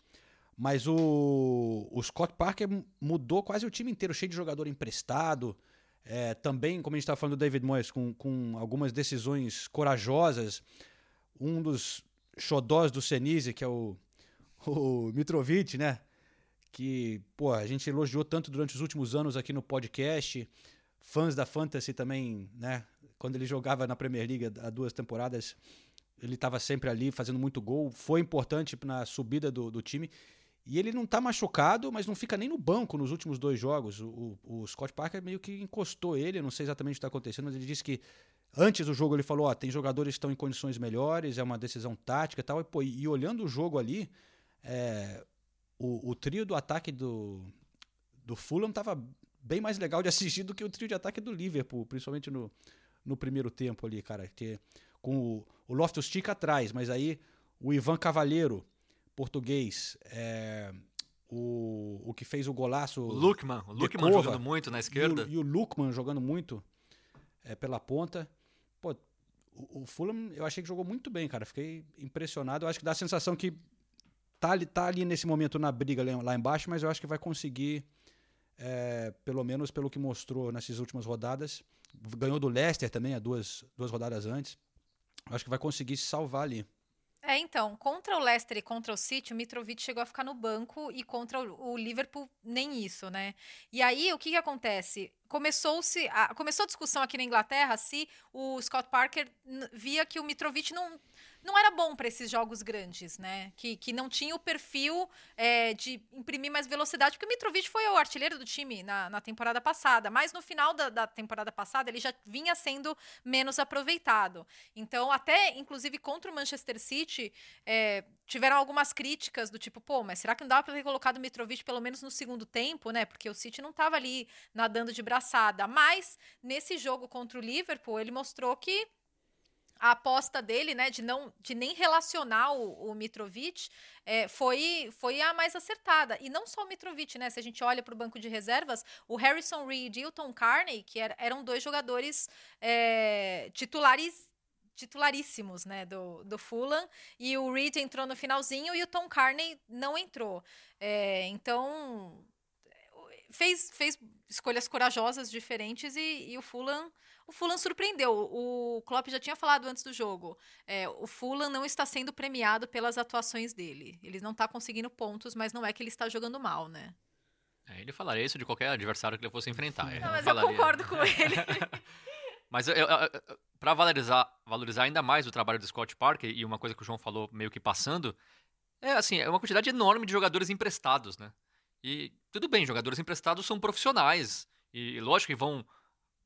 Mas o, o Scott Parker mudou quase o time inteiro, cheio de jogador emprestado. É, também, como a gente estava falando do David Moyes, com, com algumas decisões corajosas. Um dos xodós do Senise, que é o, o Mitrovic, né? Que, pô, a gente elogiou tanto durante os últimos anos aqui no podcast. Fãs da Fantasy também, né? Quando ele jogava na Premier League há duas temporadas, ele estava sempre ali fazendo muito gol. Foi importante na subida do, do time. E ele não tá machucado, mas não fica nem no banco nos últimos dois jogos. O, o, o Scott Parker meio que encostou ele, não sei exatamente o que está acontecendo, mas ele disse que antes do jogo ele falou: ó, tem jogadores que estão em condições melhores, é uma decisão tática e tal. E, pô, e olhando o jogo ali, é, o, o, trio do ataque do, do Fulham tava bem mais legal de assistir do que o trio de ataque do Liverpool, principalmente no, no primeiro tempo ali, cara. Que, com o, o Loftus Cheek atrás, mas aí o Ivan Cavalheiro português, é, o, o que fez o golaço. O Lukman, o Lukman jogando muito na esquerda. E o, e o Lukman jogando muito é, pela ponta. Pô, o, o, Fulham eu achei que jogou muito bem, cara. Fiquei impressionado. Eu acho que dá a sensação que tá ali, tá ali nesse momento na briga lá embaixo, mas eu acho que vai conseguir, é, pelo menos pelo que mostrou nessas últimas rodadas. Ganhou do Leicester também, há duas, duas rodadas antes. Eu acho que vai conseguir se salvar ali. É, então, contra o Leicester e contra o City, o Mitrovic chegou a ficar no banco e contra o, Liverpool nem isso, né? E aí, o que, que acontece? Começou-se a, começou a discussão aqui na Inglaterra se o Scott Parker via que o Mitrovic não, não era bom para esses jogos grandes, né? Que, que não tinha o perfil é, de imprimir mais velocidade, porque o Mitrovic foi o artilheiro do time na, na temporada passada, mas no final da, da, temporada passada ele já vinha sendo menos aproveitado. Então, até inclusive contra o Manchester City, é, tiveram algumas críticas do tipo, pô, mas será que não dava para ter colocado o Mitrovic pelo menos no segundo tempo, né? Porque o City não estava ali nadando de braçada. Mas nesse jogo contra o Liverpool, ele mostrou que a aposta dele, né, de não de nem relacionar o, o Mitrovic é, foi, foi a mais acertada. E não só o Mitrovic, né? Se a gente olha para o banco de reservas, o Harrison Reed e o Tom Carney, que era, eram dois jogadores é, titulares titularíssimos, né, do, do Fulham, e o Reed entrou no finalzinho e o Tom Carney não entrou. É, então, fez, fez escolhas corajosas, diferentes, e, e o Fulham o Fulham surpreendeu. O Klopp já tinha falado antes do jogo. É, o Fulham não está sendo premiado pelas atuações dele. Ele não está conseguindo pontos, mas não é que ele está jogando mal, né? É, ele falaria isso de qualquer adversário que ele fosse enfrentar. Não, mas eu concordo com ele. mas para valorizar, valorizar ainda mais o trabalho do Scott Parker, e uma coisa que o João falou meio que passando, é assim, é uma quantidade enorme de jogadores emprestados, né? E tudo bem, jogadores emprestados são profissionais. E lógico que vão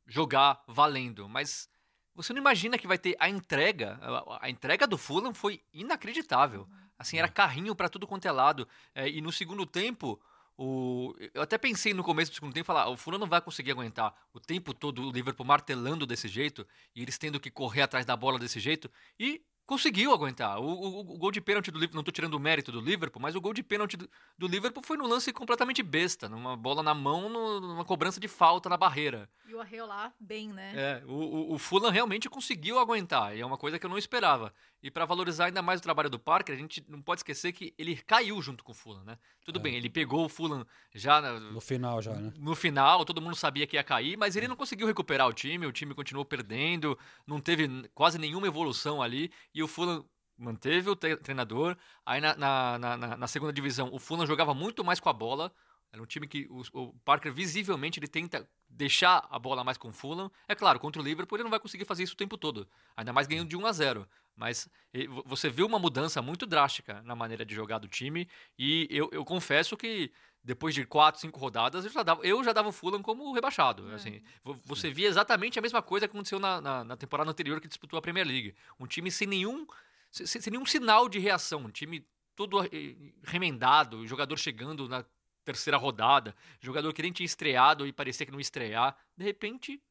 jogar valendo, mas você não imagina que vai ter a entrega. A, a entrega do Fulham foi inacreditável. Assim, era carrinho para tudo quanto é lado. É, e no segundo tempo, o, eu até pensei no começo do segundo tempo, falar, o Fulham não vai conseguir aguentar o tempo todo o Liverpool martelando desse jeito e eles tendo que correr atrás da bola desse jeito. E conseguiu aguentar. O, o, o, gol de pênalti do Liverpool, não estou tirando o mérito do Liverpool, mas o gol de pênalti do, do, Liverpool foi num lance completamente besta, numa bola na mão, no, numa cobrança de falta na barreira. E o Arreolar bem, né? É, o, o, Fulham realmente conseguiu aguentar, e é uma coisa que eu não esperava. E para valorizar ainda mais o trabalho do Parker, a gente não pode esquecer que ele caiu junto com o Fulham, né? Tudo É. bem, ele pegou o Fulham já na- No final já, né? no final, todo mundo sabia que ia cair, mas ele não conseguiu recuperar o time, o time continuou perdendo, não teve quase nenhuma evolução ali, e o Fulham manteve o tre- treinador. Aí na, na, na- na- na segunda divisão, o Fulham jogava muito mais com a bola, era um time que o, o Parker visivelmente ele tenta deixar a bola mais com o Fulham. É claro, contra o Liverpool ele não vai conseguir fazer isso o tempo todo, ainda mais ganhando de 1 a 0 mas vo- você viu uma mudança muito drástica na maneira de jogar do time, e eu, eu confesso que depois de quatro, cinco rodadas, eu já dava, eu já dava o Fulham como rebaixado. Assim, Vo- você via exatamente a mesma coisa que aconteceu na, na, na temporada anterior que disputou a Premier League. Um time sem nenhum, sem, sem nenhum sinal de reação, um time todo eh, remendado, jogador chegando na terceira rodada, jogador que nem tinha estreado e parecia que não ia estrear. De repente,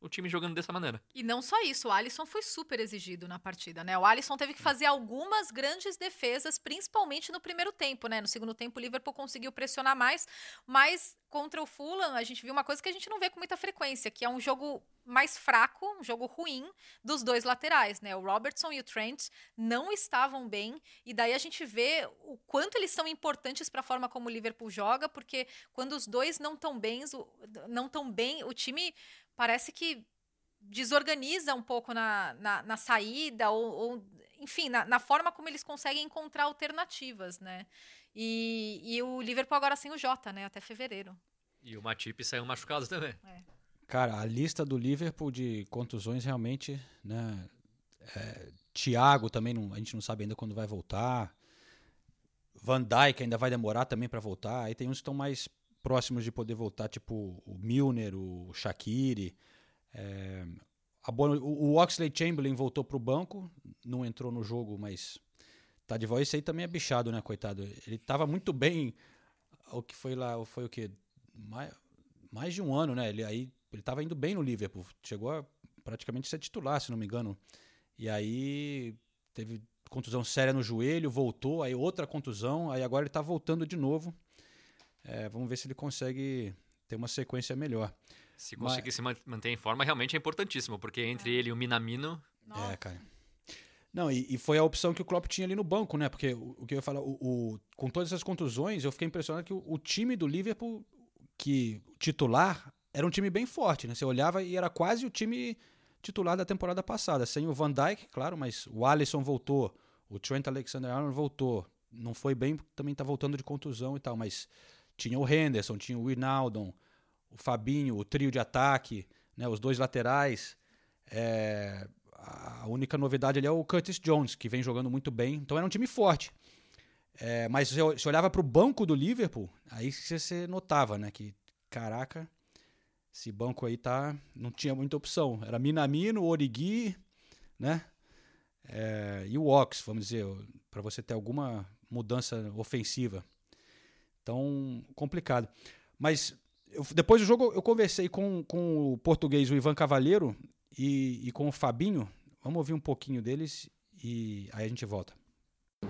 o time jogando dessa maneira. E não só isso, o Alisson foi super exigido na partida, né? O Alisson teve que fazer algumas grandes defesas, principalmente no primeiro tempo, né? No segundo tempo, o Liverpool conseguiu pressionar mais, mas contra o Fulham, a gente viu uma coisa que a gente não vê com muita frequência, que é um jogo mais fraco, um jogo ruim dos dois laterais, né? O Robertson e o Trent não estavam bem, e daí a gente vê o quanto eles são importantes para a forma como o Liverpool joga, porque quando os dois não estão bem, o- não tão bem, o time parece que desorganiza um pouco na, na, na saída, ou, ou, enfim, na, na forma como eles conseguem encontrar alternativas, né? E, e o Liverpool agora sem o Jota, né? Até fevereiro. E o Matip saiu machucado também. Cara, a lista do Liverpool de contusões realmente, né? É, Thiago também, não- a gente não sabe ainda quando vai voltar. Van Dijk ainda vai demorar também para voltar. Aí tem uns que estão mais próximos de poder voltar, tipo o Milner, o Shaqiri. É, o, o Oxley Chamberlain voltou pro banco, não entrou no jogo, mas tá de volta. Esse aí também é bichado, né, coitado? Ele tava muito bem. O que foi lá, foi o quê? Mais, mais de um ano, né? Ele aí ele tava indo bem no Liverpool, chegou a praticamente ser titular, se não me engano. E aí teve contusão séria no joelho, voltou, aí outra contusão, aí agora ele tá voltando de novo. É, vamos ver se ele consegue ter uma sequência melhor. Se Mas- conseguir se man- manter em forma, realmente é importantíssimo, porque entre ele e o Minamino, É, cara. Não, e, e foi a opção que o Klopp tinha ali no banco, né? Porque o, o que eu ia falar, o, o- com todas essas contusões, eu fiquei impressionado que o, o time do Liverpool, que titular, era um time bem forte, né? Você olhava e era quase o time titular da temporada passada. Sem o Van Dijk, claro, mas o Alisson voltou, o Trent Alexander-Arnold voltou. Não foi bem, também tá voltando de contusão e tal, mas tinha o Henderson, tinha o Wijnaldum, o Fabinho, o trio de ataque, né? Os dois laterais. É, a única novidade ali é o Curtis Jones, que vem jogando muito bem. Então era um time forte. É, mas se olhava para o banco do Liverpool, aí você notava, né? Que, caraca, esse banco aí tá. Não tinha muita opção. Era Minamino, Origi, né? É, e o Ox, vamos dizer, para você ter alguma mudança ofensiva. Então, complicado. Mas eu- depois do jogo eu conversei com, com o português, o Ivan Cavalheiro, e, e com o Fabinho. Vamos ouvir um pouquinho deles e aí a gente volta.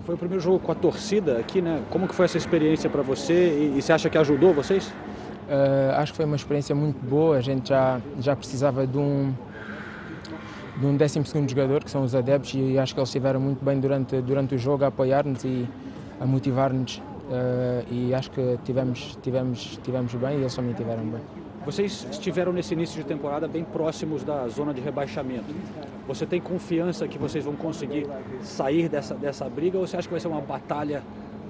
Foi o primeiro jogo com a torcida aqui, né? Como que foi essa experiência para você e, e você acha que ajudou vocês? Eh, acho que foi uma experiência muito boa. A gente já, já precisava de um de um 12 jogador, que são os adeptos, e acho que eles estiveram muito bem durante, durante o jogo a apoiar-nos e a motivar-nos. eh, e acho que tivemos, tivemos, tivemos bem e eles também estiveram bem. Vocês estiveram nesse início de temporada bem próximos da zona de rebaixamento. Você tem confiança que vocês vão conseguir sair dessa, dessa briga ou você acha que vai ser uma batalha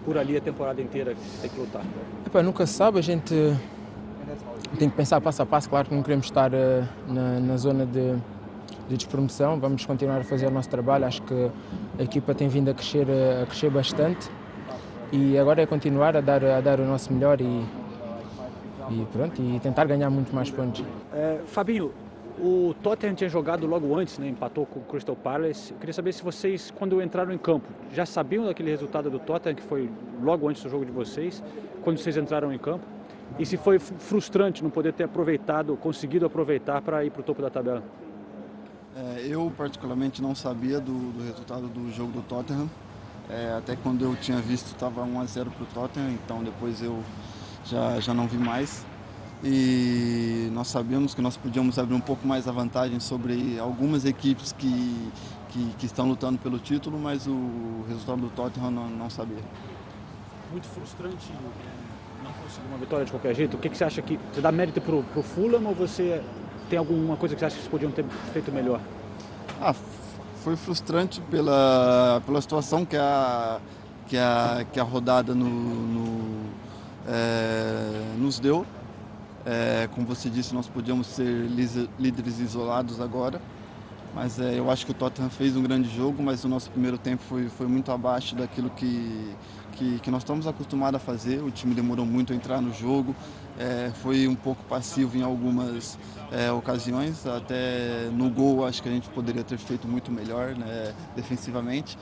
por ali a temporada inteira que tem que lutar? Epá, nunca se sabe, a gente tem que pensar passo a passo. Claro que não queremos estar eh, na, na zona de, de despromoção, vamos continuar a fazer o nosso trabalho. Acho que a equipa tem vindo a crescer, eh, a crescer bastante e agora é continuar a dar, a dar o nosso melhor e, e pronto, e tentar ganhar muito mais pontos. É, Fabinho, o Tottenham tinha jogado logo antes, né? empatou com o Crystal Palace. Eu queria saber se vocês, quando entraram em campo, já sabiam daquele resultado do Tottenham, que foi logo antes do jogo de vocês, quando vocês entraram em campo? E se foi fr- frustrante não poder ter aproveitado, conseguido aproveitar para ir para o topo da tabela? É, eu particularmente não sabia do, do resultado do jogo do Tottenham. É, até quando eu tinha visto estava 1 a 0 para o Tottenham, então depois eu já, já não vi mais. E nós sabíamos que nós podíamos abrir um pouco mais a vantagem sobre algumas equipes que, que, que estão lutando pelo título, mas o resultado do Tottenham não, não sabia. Muito frustrante não conseguir uma vitória de qualquer jeito. O que, que você acha que. Você dá mérito pro, pro Fulham ou você tem alguma coisa que você acha que vocês podiam ter feito melhor? Ah, foi frustrante pela, pela situação que a, que a, que a rodada no, no é, nos deu. É, como você disse, nós podíamos ser líderes isolados agora. Mas é, eu acho que o Tottenham fez um grande jogo, mas o nosso primeiro tempo foi, foi muito abaixo daquilo que, que, que nós estamos acostumados a fazer. O time demorou muito a entrar no jogo, é, foi um pouco passivo em algumas é, ocasiões. Até no gol, acho que a gente poderia ter feito muito melhor né, defensivamente.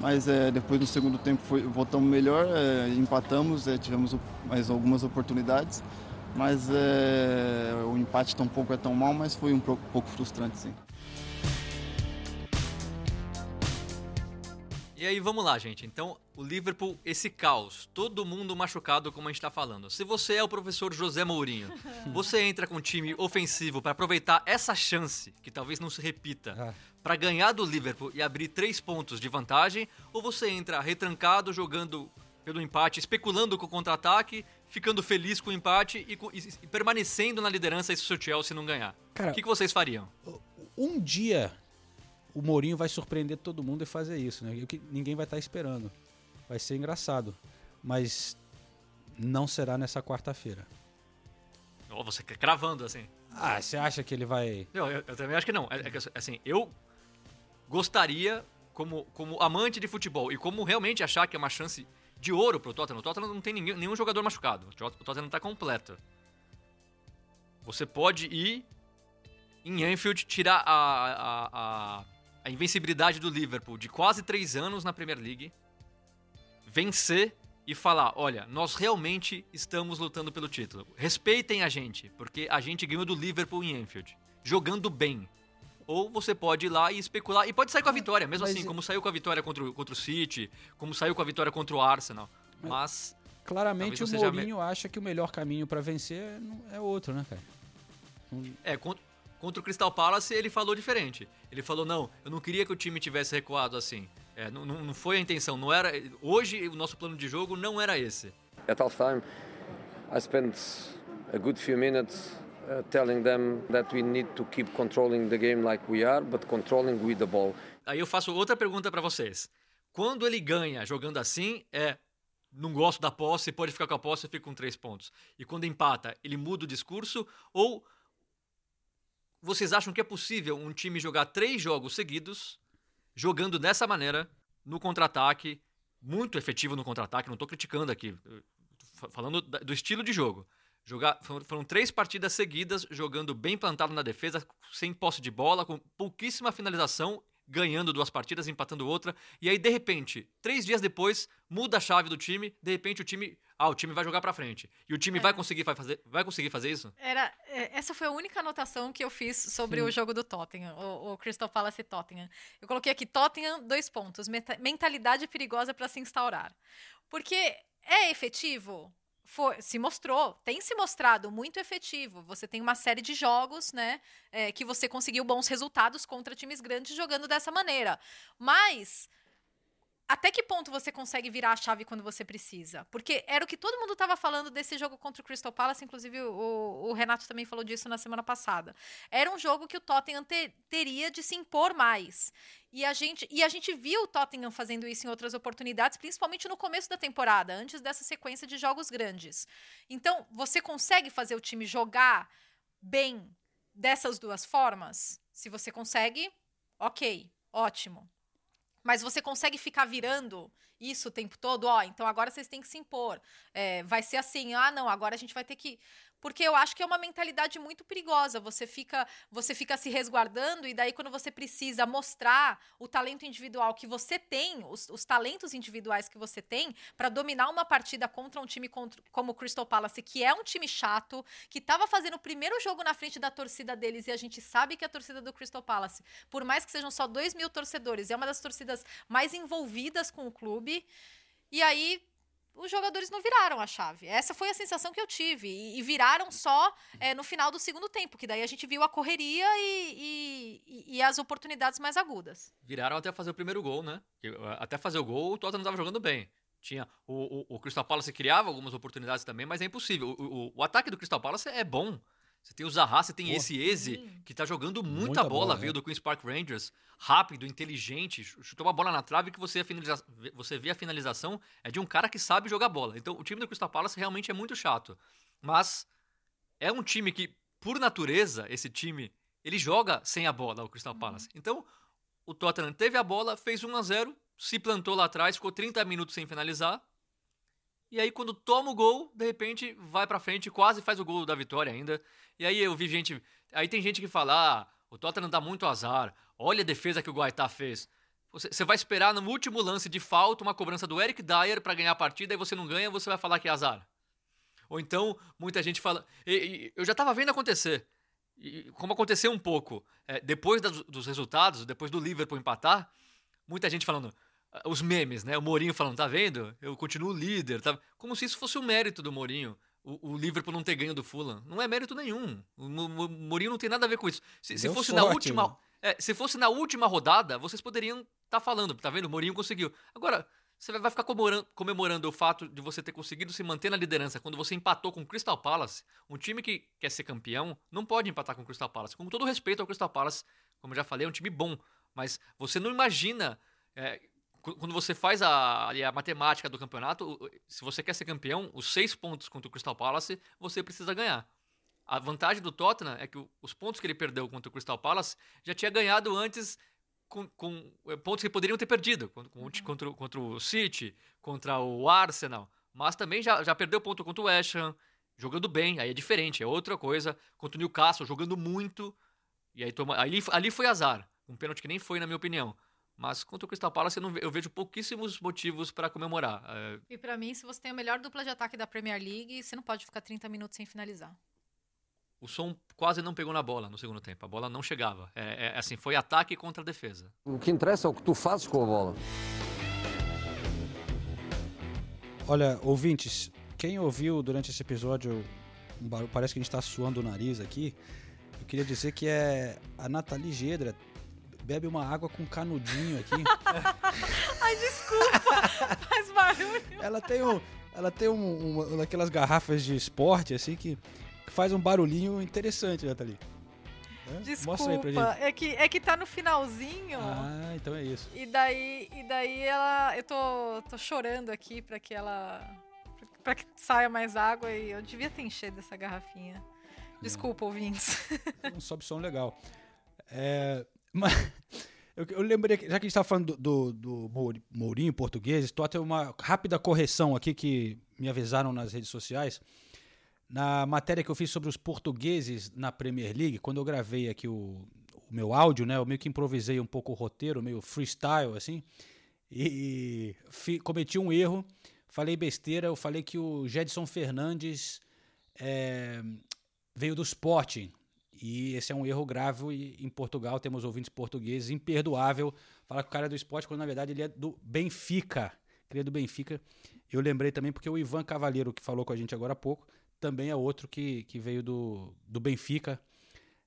Mas é, depois no segundo tempo foi, voltamos melhor, é, empatamos, é, tivemos mais algumas oportunidades. Mas é, o empate tampouco é tão mal, mas foi um pouco frustrante sim. E aí, vamos lá, gente. Então, o Liverpool, esse caos, todo mundo machucado, como a gente tá falando. Se você é o professor José Mourinho, você entra com um time ofensivo para aproveitar essa chance, que talvez não se repita, Ah. para ganhar do Liverpool e abrir três pontos de vantagem, ou você entra retrancado, jogando pelo empate, especulando com o contra-ataque, ficando feliz com o empate e, e- e permanecendo na liderança se o Chelsea não ganhar. Cara, o que, que vocês fariam? Um dia o Mourinho vai surpreender todo mundo e fazer isso, né? O que ninguém vai estar esperando. Vai ser engraçado. Mas não será nessa quarta-feira. Ó, você cravando assim. Ah, você acha que ele vai. Não, eu, eu também acho que não. É, é que, assim, eu gostaria, como, como amante de futebol e como realmente achar que é uma chance de ouro pro Tottenham. O Tottenham não tem ninguém, nenhum jogador machucado. O Tottenham tá completo. Você pode ir em Anfield tirar a, a, a, a invencibilidade do Liverpool de quase três anos na Premier League, vencer e falar: olha, nós realmente estamos lutando pelo título. Respeitem a gente, porque a gente ganhou do Liverpool em Anfield, jogando bem. Ou você pode ir lá e especular, e pode sair com a vitória, mesmo Mas assim, como saiu com a vitória contra o, contra o City, como saiu com a vitória contra o Arsenal. Mas. Claramente o seja me- Mourinho acha que o melhor caminho pra vencer é é outro, né, cara? É, contra, o Crystal Palace ele falou diferente. Ele falou, não, eu não queria que o time tivesse recuado assim. É, não, não foi a intenção, não era. Hoje o nosso plano de jogo não era esse. At halftime, I spent a good few minutes uh, telling them that we need to keep controlling the game like we are, but controlling with the ball. Aí eu faço outra pergunta pra vocês. Quando ele ganha jogando assim, é não gosto da posse, pode ficar com a posse fica com três pontos. E quando empata, ele muda o discurso? Ou vocês acham que é possível um time jogar três jogos seguidos, jogando dessa maneira, no contra-ataque, muito efetivo no contra-ataque, não tô criticando aqui, falando do estilo de jogo. Jogar, foram três partidas seguidas jogando bem plantado na defesa, sem posse de bola, com pouquíssima finalização, ganhando duas partidas, empatando outra, e aí de repente, três dias depois, muda a chave do time, de repente o time, ah, o time vai jogar pra frente. E o time vai conseguir vai fazer, vai conseguir fazer isso? Era, é, essa foi a única anotação que eu fiz sobre Sim. o jogo do Tottenham, o, o Crystal Palace e Tottenham. Eu coloquei aqui Tottenham, dois pontos, mentalidade perigosa para se instaurar. Porque é efetivo? Foi, se mostrou, tem se mostrado muito efetivo. Você tem uma série de jogos, né, é, que você conseguiu bons resultados contra times grandes jogando dessa maneira. Mas até que ponto você consegue virar a chave quando você precisa? Porque era o que todo mundo estava falando desse jogo contra o Crystal Palace, inclusive o, o Renato também falou disso na semana passada. Era um jogo que o Tottenham te- teria de se impor mais. E a, gente, e a gente viu o Tottenham fazendo isso em outras oportunidades, principalmente no começo da temporada, antes dessa sequência de jogos grandes. Então, você consegue fazer o time jogar bem dessas duas formas? Se você consegue, ok, ótimo. Mas você consegue ficar virando isso o tempo todo? Ó, então agora vocês têm que se impor. É, vai ser assim, ah, não, agora a gente vai ter que. Porque eu acho que é uma mentalidade muito perigosa. Você fica, você fica se resguardando, e daí, quando você precisa mostrar o talento individual que você tem, os, os talentos individuais que você tem, para dominar uma partida contra um time contra- como o Crystal Palace, que é um time chato, que estava fazendo o primeiro jogo na frente da torcida deles, e a gente sabe que a torcida do Crystal Palace, por mais que sejam só 2 mil torcedores, é uma das torcidas mais envolvidas com o clube. E aí os jogadores não viraram a chave. Essa foi a sensação que eu tive. E, e viraram só é, no final do segundo tempo, que daí a gente viu a correria e, e, e, as oportunidades mais agudas. Viraram até fazer o primeiro gol, né? Até fazer o gol, o Tottenham estava jogando bem. Tinha o, o, o Crystal Palace criava algumas oportunidades também, mas é impossível. O, o, o ataque do Crystal Palace é bom. Você tem o Zaha, você tem Pô, esse Eze, que tá jogando muita, muita bola, bola, veio é. do Queen's Park Rangers, rápido, inteligente, chutou uma bola na trave que você, finaliza... você vê a finalização é de um cara que sabe jogar bola. Então, o time do Crystal Palace realmente é muito chato. Mas é um time que, por natureza, esse time, ele joga sem a bola, o Crystal uhum. Palace. Uhum. Então, o Tottenham teve a bola, fez 1 a 0 se plantou lá atrás, ficou 30 minutos sem finalizar, e aí, quando toma o gol, de repente vai pra frente, quase faz o gol da vitória ainda. E aí eu vi gente. Aí tem gente que fala: ah, o Tottenham dá muito azar. Olha a defesa que o Guaitá fez. Você, vai esperar no último lance de falta uma cobrança do Eric Dyer para ganhar a partida e você não ganha, você vai falar que é azar. Ou então, muita gente fala. E, e, eu já tava vendo acontecer. E, como aconteceu um pouco. É, depois das, dos resultados, depois do Liverpool empatar, muita gente falando os memes, né? O Mourinho falando, tá vendo? Eu continuo líder. Tá? Como se isso fosse o mérito do Mourinho. O, o, Liverpool não ter ganho do Fulham. Não é mérito nenhum. O, o Mourinho não tem nada a ver com isso. Se, se fosse sorte, na última. É, se fosse na última rodada, vocês poderiam estar tá falando, tá vendo? O Mourinho conseguiu. Agora, você vai ficar comemorando, comemorando, o fato de você ter conseguido se manter na liderança quando você empatou com o Crystal Palace. Um time que quer ser campeão não pode empatar com o Crystal Palace. Com todo respeito ao Crystal Palace, como eu já falei, é um time bom. Mas você não imagina. É, quando você faz a, a matemática do campeonato, se você quer ser campeão, os seis pontos contra o Crystal Palace, você precisa ganhar. A vantagem do Tottenham é que os pontos que ele perdeu contra o Crystal Palace já tinha ganhado antes com, com eh, pontos que poderiam ter perdido contra, uhum. contra, contra, o City, contra o Arsenal, mas também já, já perdeu ponto contra o West Ham, jogando bem, aí é diferente, é outra coisa. Contra o Newcastle, jogando muito, e aí toma, ali, ali foi azar, um pênalti que nem foi, na minha opinião. Mas contra o Crystal Palace eu, não, eu vejo pouquíssimos motivos para comemorar. É... E para mim, se você tem a melhor dupla de ataque da Premier League, você não pode ficar 30 minutos sem finalizar. O som quase não pegou na bola no segundo tempo. A bola não chegava. É, é assim, foi ataque contra defesa. O que interessa é o que tu fazes com a bola. Olha, ouvintes, quem ouviu durante esse episódio, parece que a gente está suando o nariz aqui. Eu queria dizer que é a Nathalie Gedra bebe uma água com canudinho aqui. Ai, desculpa, faz barulho. Ela tem um, ela tem um, uma daquelas garrafas de esporte assim que, que faz um barulhinho interessante, Nathalie. É? Desculpa, Mostra aí pra gente. É que, é que tá no finalzinho. Ah, então é isso. E daí, e daí ela. Eu tô, tô chorando aqui pra que ela. pra que saia mais água e eu devia ter enchido essa garrafinha. Desculpa, é. ouvintes. Um sobe som legal. É, mas eu, eu lembrei, já que a gente estava falando do, do, do Mourinho português, estou até uma rápida correção aqui que me avisaram nas redes sociais. Na matéria que eu fiz sobre os portugueses na Premier League, quando eu gravei aqui o, o meu áudio, né, eu meio que improvisei um pouco o roteiro, meio freestyle, assim, e, e fi, cometi um erro, falei besteira, eu falei que o Jedson Fernandes é, veio do Sporting, e esse é um erro grave e em Portugal temos ouvintes portugueses, imperdoável falar que o cara é do esporte quando na verdade ele é do Benfica. Ele é do Benfica. Eu lembrei também porque o Ivan Cavaleiro, que falou com a gente agora há pouco, também é outro que, que veio do, do Benfica.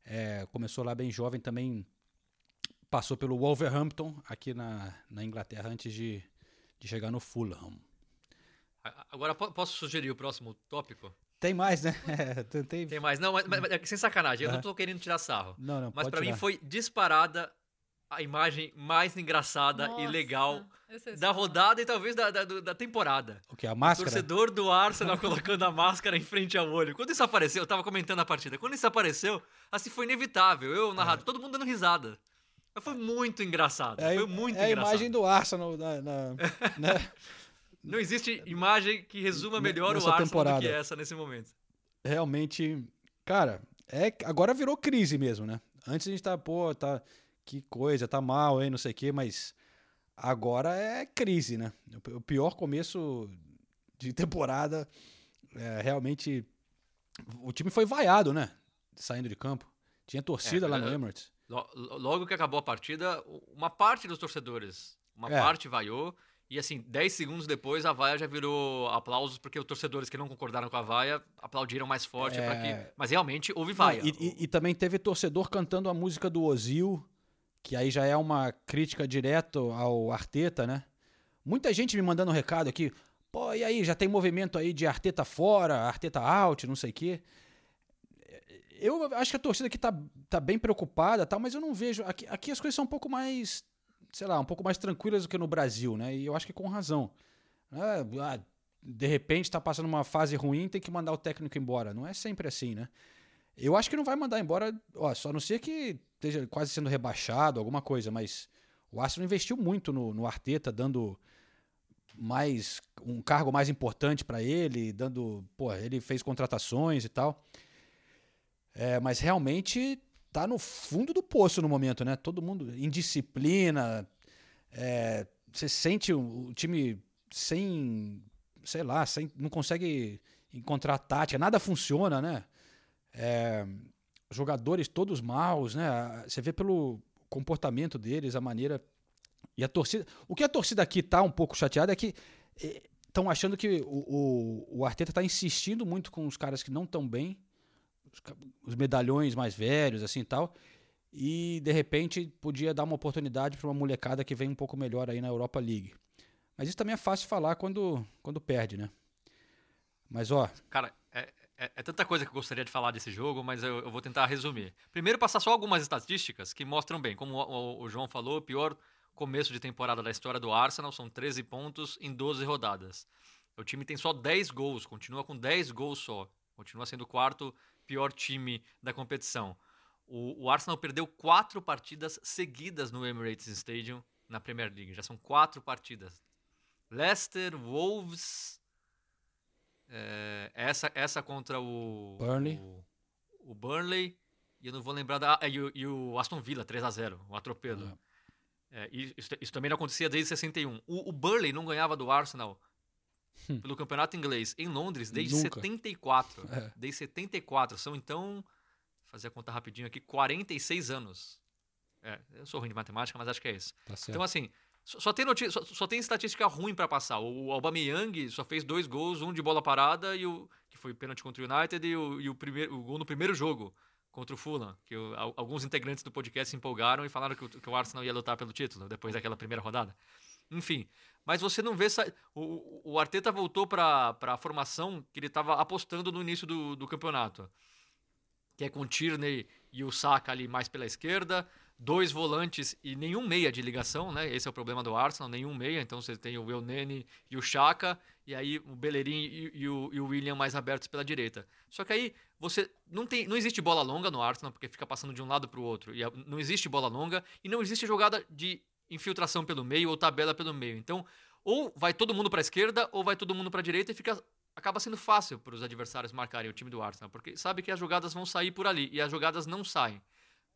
É, começou lá bem jovem, também passou pelo Wolverhampton aqui na, na Inglaterra antes de, de chegar no Fulham. Agora posso sugerir o próximo tópico? Tem mais, né? É, tem... tem mais. Não, mas, mas, mas sem sacanagem, eu não tô querendo tirar sarro. Não, não, Mas para mim foi disparada a imagem mais engraçada Nossa, e legal da rodada e talvez da, da, da, temporada. O que? A máscara? O torcedor do Arsenal colocando a máscara em frente ao olho. Quando isso apareceu, eu tava comentando a partida. Quando isso apareceu, assim, foi inevitável. Eu na é. todo mundo dando risada. Foi muito engraçado. É, foi muito é engraçado. É a imagem do Arsenal na, na né? Não existe imagem que resuma melhor o Arsenal temporada. do que essa nesse momento. Realmente, cara, é agora virou crise mesmo, né? Antes a gente tá, pô, tá que coisa, tá mal, hein, não sei o quê, mas agora é crise, né? O pior começo de temporada, é, realmente o time foi vaiado, né? Saindo de campo. Tinha torcida é, lá no é, Emirates. Logo que acabou a partida, uma parte dos torcedores, uma é. parte vaiou E assim, 10 segundos depois a vaia já virou aplausos, porque os torcedores que não concordaram com a vaia aplaudiram mais forte. É. Que... Mas realmente houve vaia. E, e- e também teve torcedor cantando a música do Ozil, que aí já é uma crítica direto ao Arteta, né? Muita gente me mandando um recado aqui. Pô, e aí, já tem movimento aí de Arteta fora, Arteta out, não sei o quê. Eu acho que a torcida aqui tá, tá bem preocupada, tal, mas eu não vejo. Aqui, aqui as coisas são um pouco mais, sei lá, um pouco mais tranquilas do que no Brasil, né? E eu acho que com razão. Ah, ah, de repente tá passando uma fase ruim, tem que mandar o técnico embora. Não é sempre assim, né? Eu acho que não vai mandar embora, ó, só a não ser que esteja quase sendo rebaixado, alguma coisa, mas o Arsenal investiu muito no, no Arteta, dando mais um cargo mais importante para ele, dando, pô, ele fez contratações e tal. É, mas realmente tá no fundo do poço no momento, né? Todo mundo indisciplina, é, você sente o, time sem, sei lá, sem, não consegue encontrar tática, nada funciona, né? É, jogadores todos maus, né? Você vê pelo comportamento deles, a maneira. E a torcida. O que a torcida aqui tá um pouco chateada é que estão achando que o, o, o Arteta tá insistindo muito com os caras que não estão bem, os, os medalhões mais velhos, assim e tal. E de repente podia dar uma oportunidade para uma molecada que vem um pouco melhor aí na Europa League. Mas isso também é fácil falar quando, quando perde, né? Mas ó, Cara, é, é- é tanta coisa que eu gostaria de falar desse jogo, mas eu, eu vou tentar resumir. Primeiro, passar só algumas estatísticas que mostram bem. Como o, o- João falou, o pior começo de temporada da história do Arsenal são 13 pontos em 12 rodadas. O time tem só 10 gols, continua com 10 gols só. Continua sendo o quarto pior time da competição. O, o Arsenal perdeu quatro partidas seguidas no Emirates Stadium na Premier League. Já são quatro partidas. Leicester, Wolves, é, essa, essa contra o Burnley. O, o Burnley. E eu não vou lembrar da. é, E o, e o Aston Villa, 3x0, o atropelo. É, e isso, isso também não acontecia desde 61. O, o Burnley não ganhava do Arsenal pelo campeonato inglês em Londres desde Hum. Nunca. 74. É. Desde 74. São então, fazer a conta rapidinho aqui, 46 anos. É, eu sou ruim de matemática, mas acho que é isso. Tá então, assim, só, só tem, noti- só, só tem estatística ruim pra passar. O Aubameyang só fez dois gols, um de bola parada, e o, que foi pênalti contra o United, e, o, e o, primeiro, o gol no primeiro jogo contra o Fulham, que o- al- alguns integrantes do podcast se empolgaram e falaram que o, que o Arsenal ia lutar pelo título depois daquela primeira rodada. Enfim, mas você não vê. O, o- Arteta voltou para a formação que ele estava apostando no início do, do campeonato que é com o Tierney e o Saka ali mais pela esquerda, dois volantes e nenhum meia de ligação, né? Esse é o problema do Arsenal, nenhum meia, então você tem o Elneny e o Chaka, e aí o Bellerin e, e o, e o William mais abertos pela direita. Só que aí você não tem, não existe bola longa no Arsenal, porque fica passando de um lado para o outro, e a- não existe bola longa e não existe jogada de infiltração pelo meio ou tabela pelo meio. Então, ou vai todo mundo para a esquerda ou vai todo mundo para a direita e fica acaba sendo fácil para os adversários marcarem o time do Arsenal, porque sabe que as jogadas vão sair por ali e as jogadas não saem.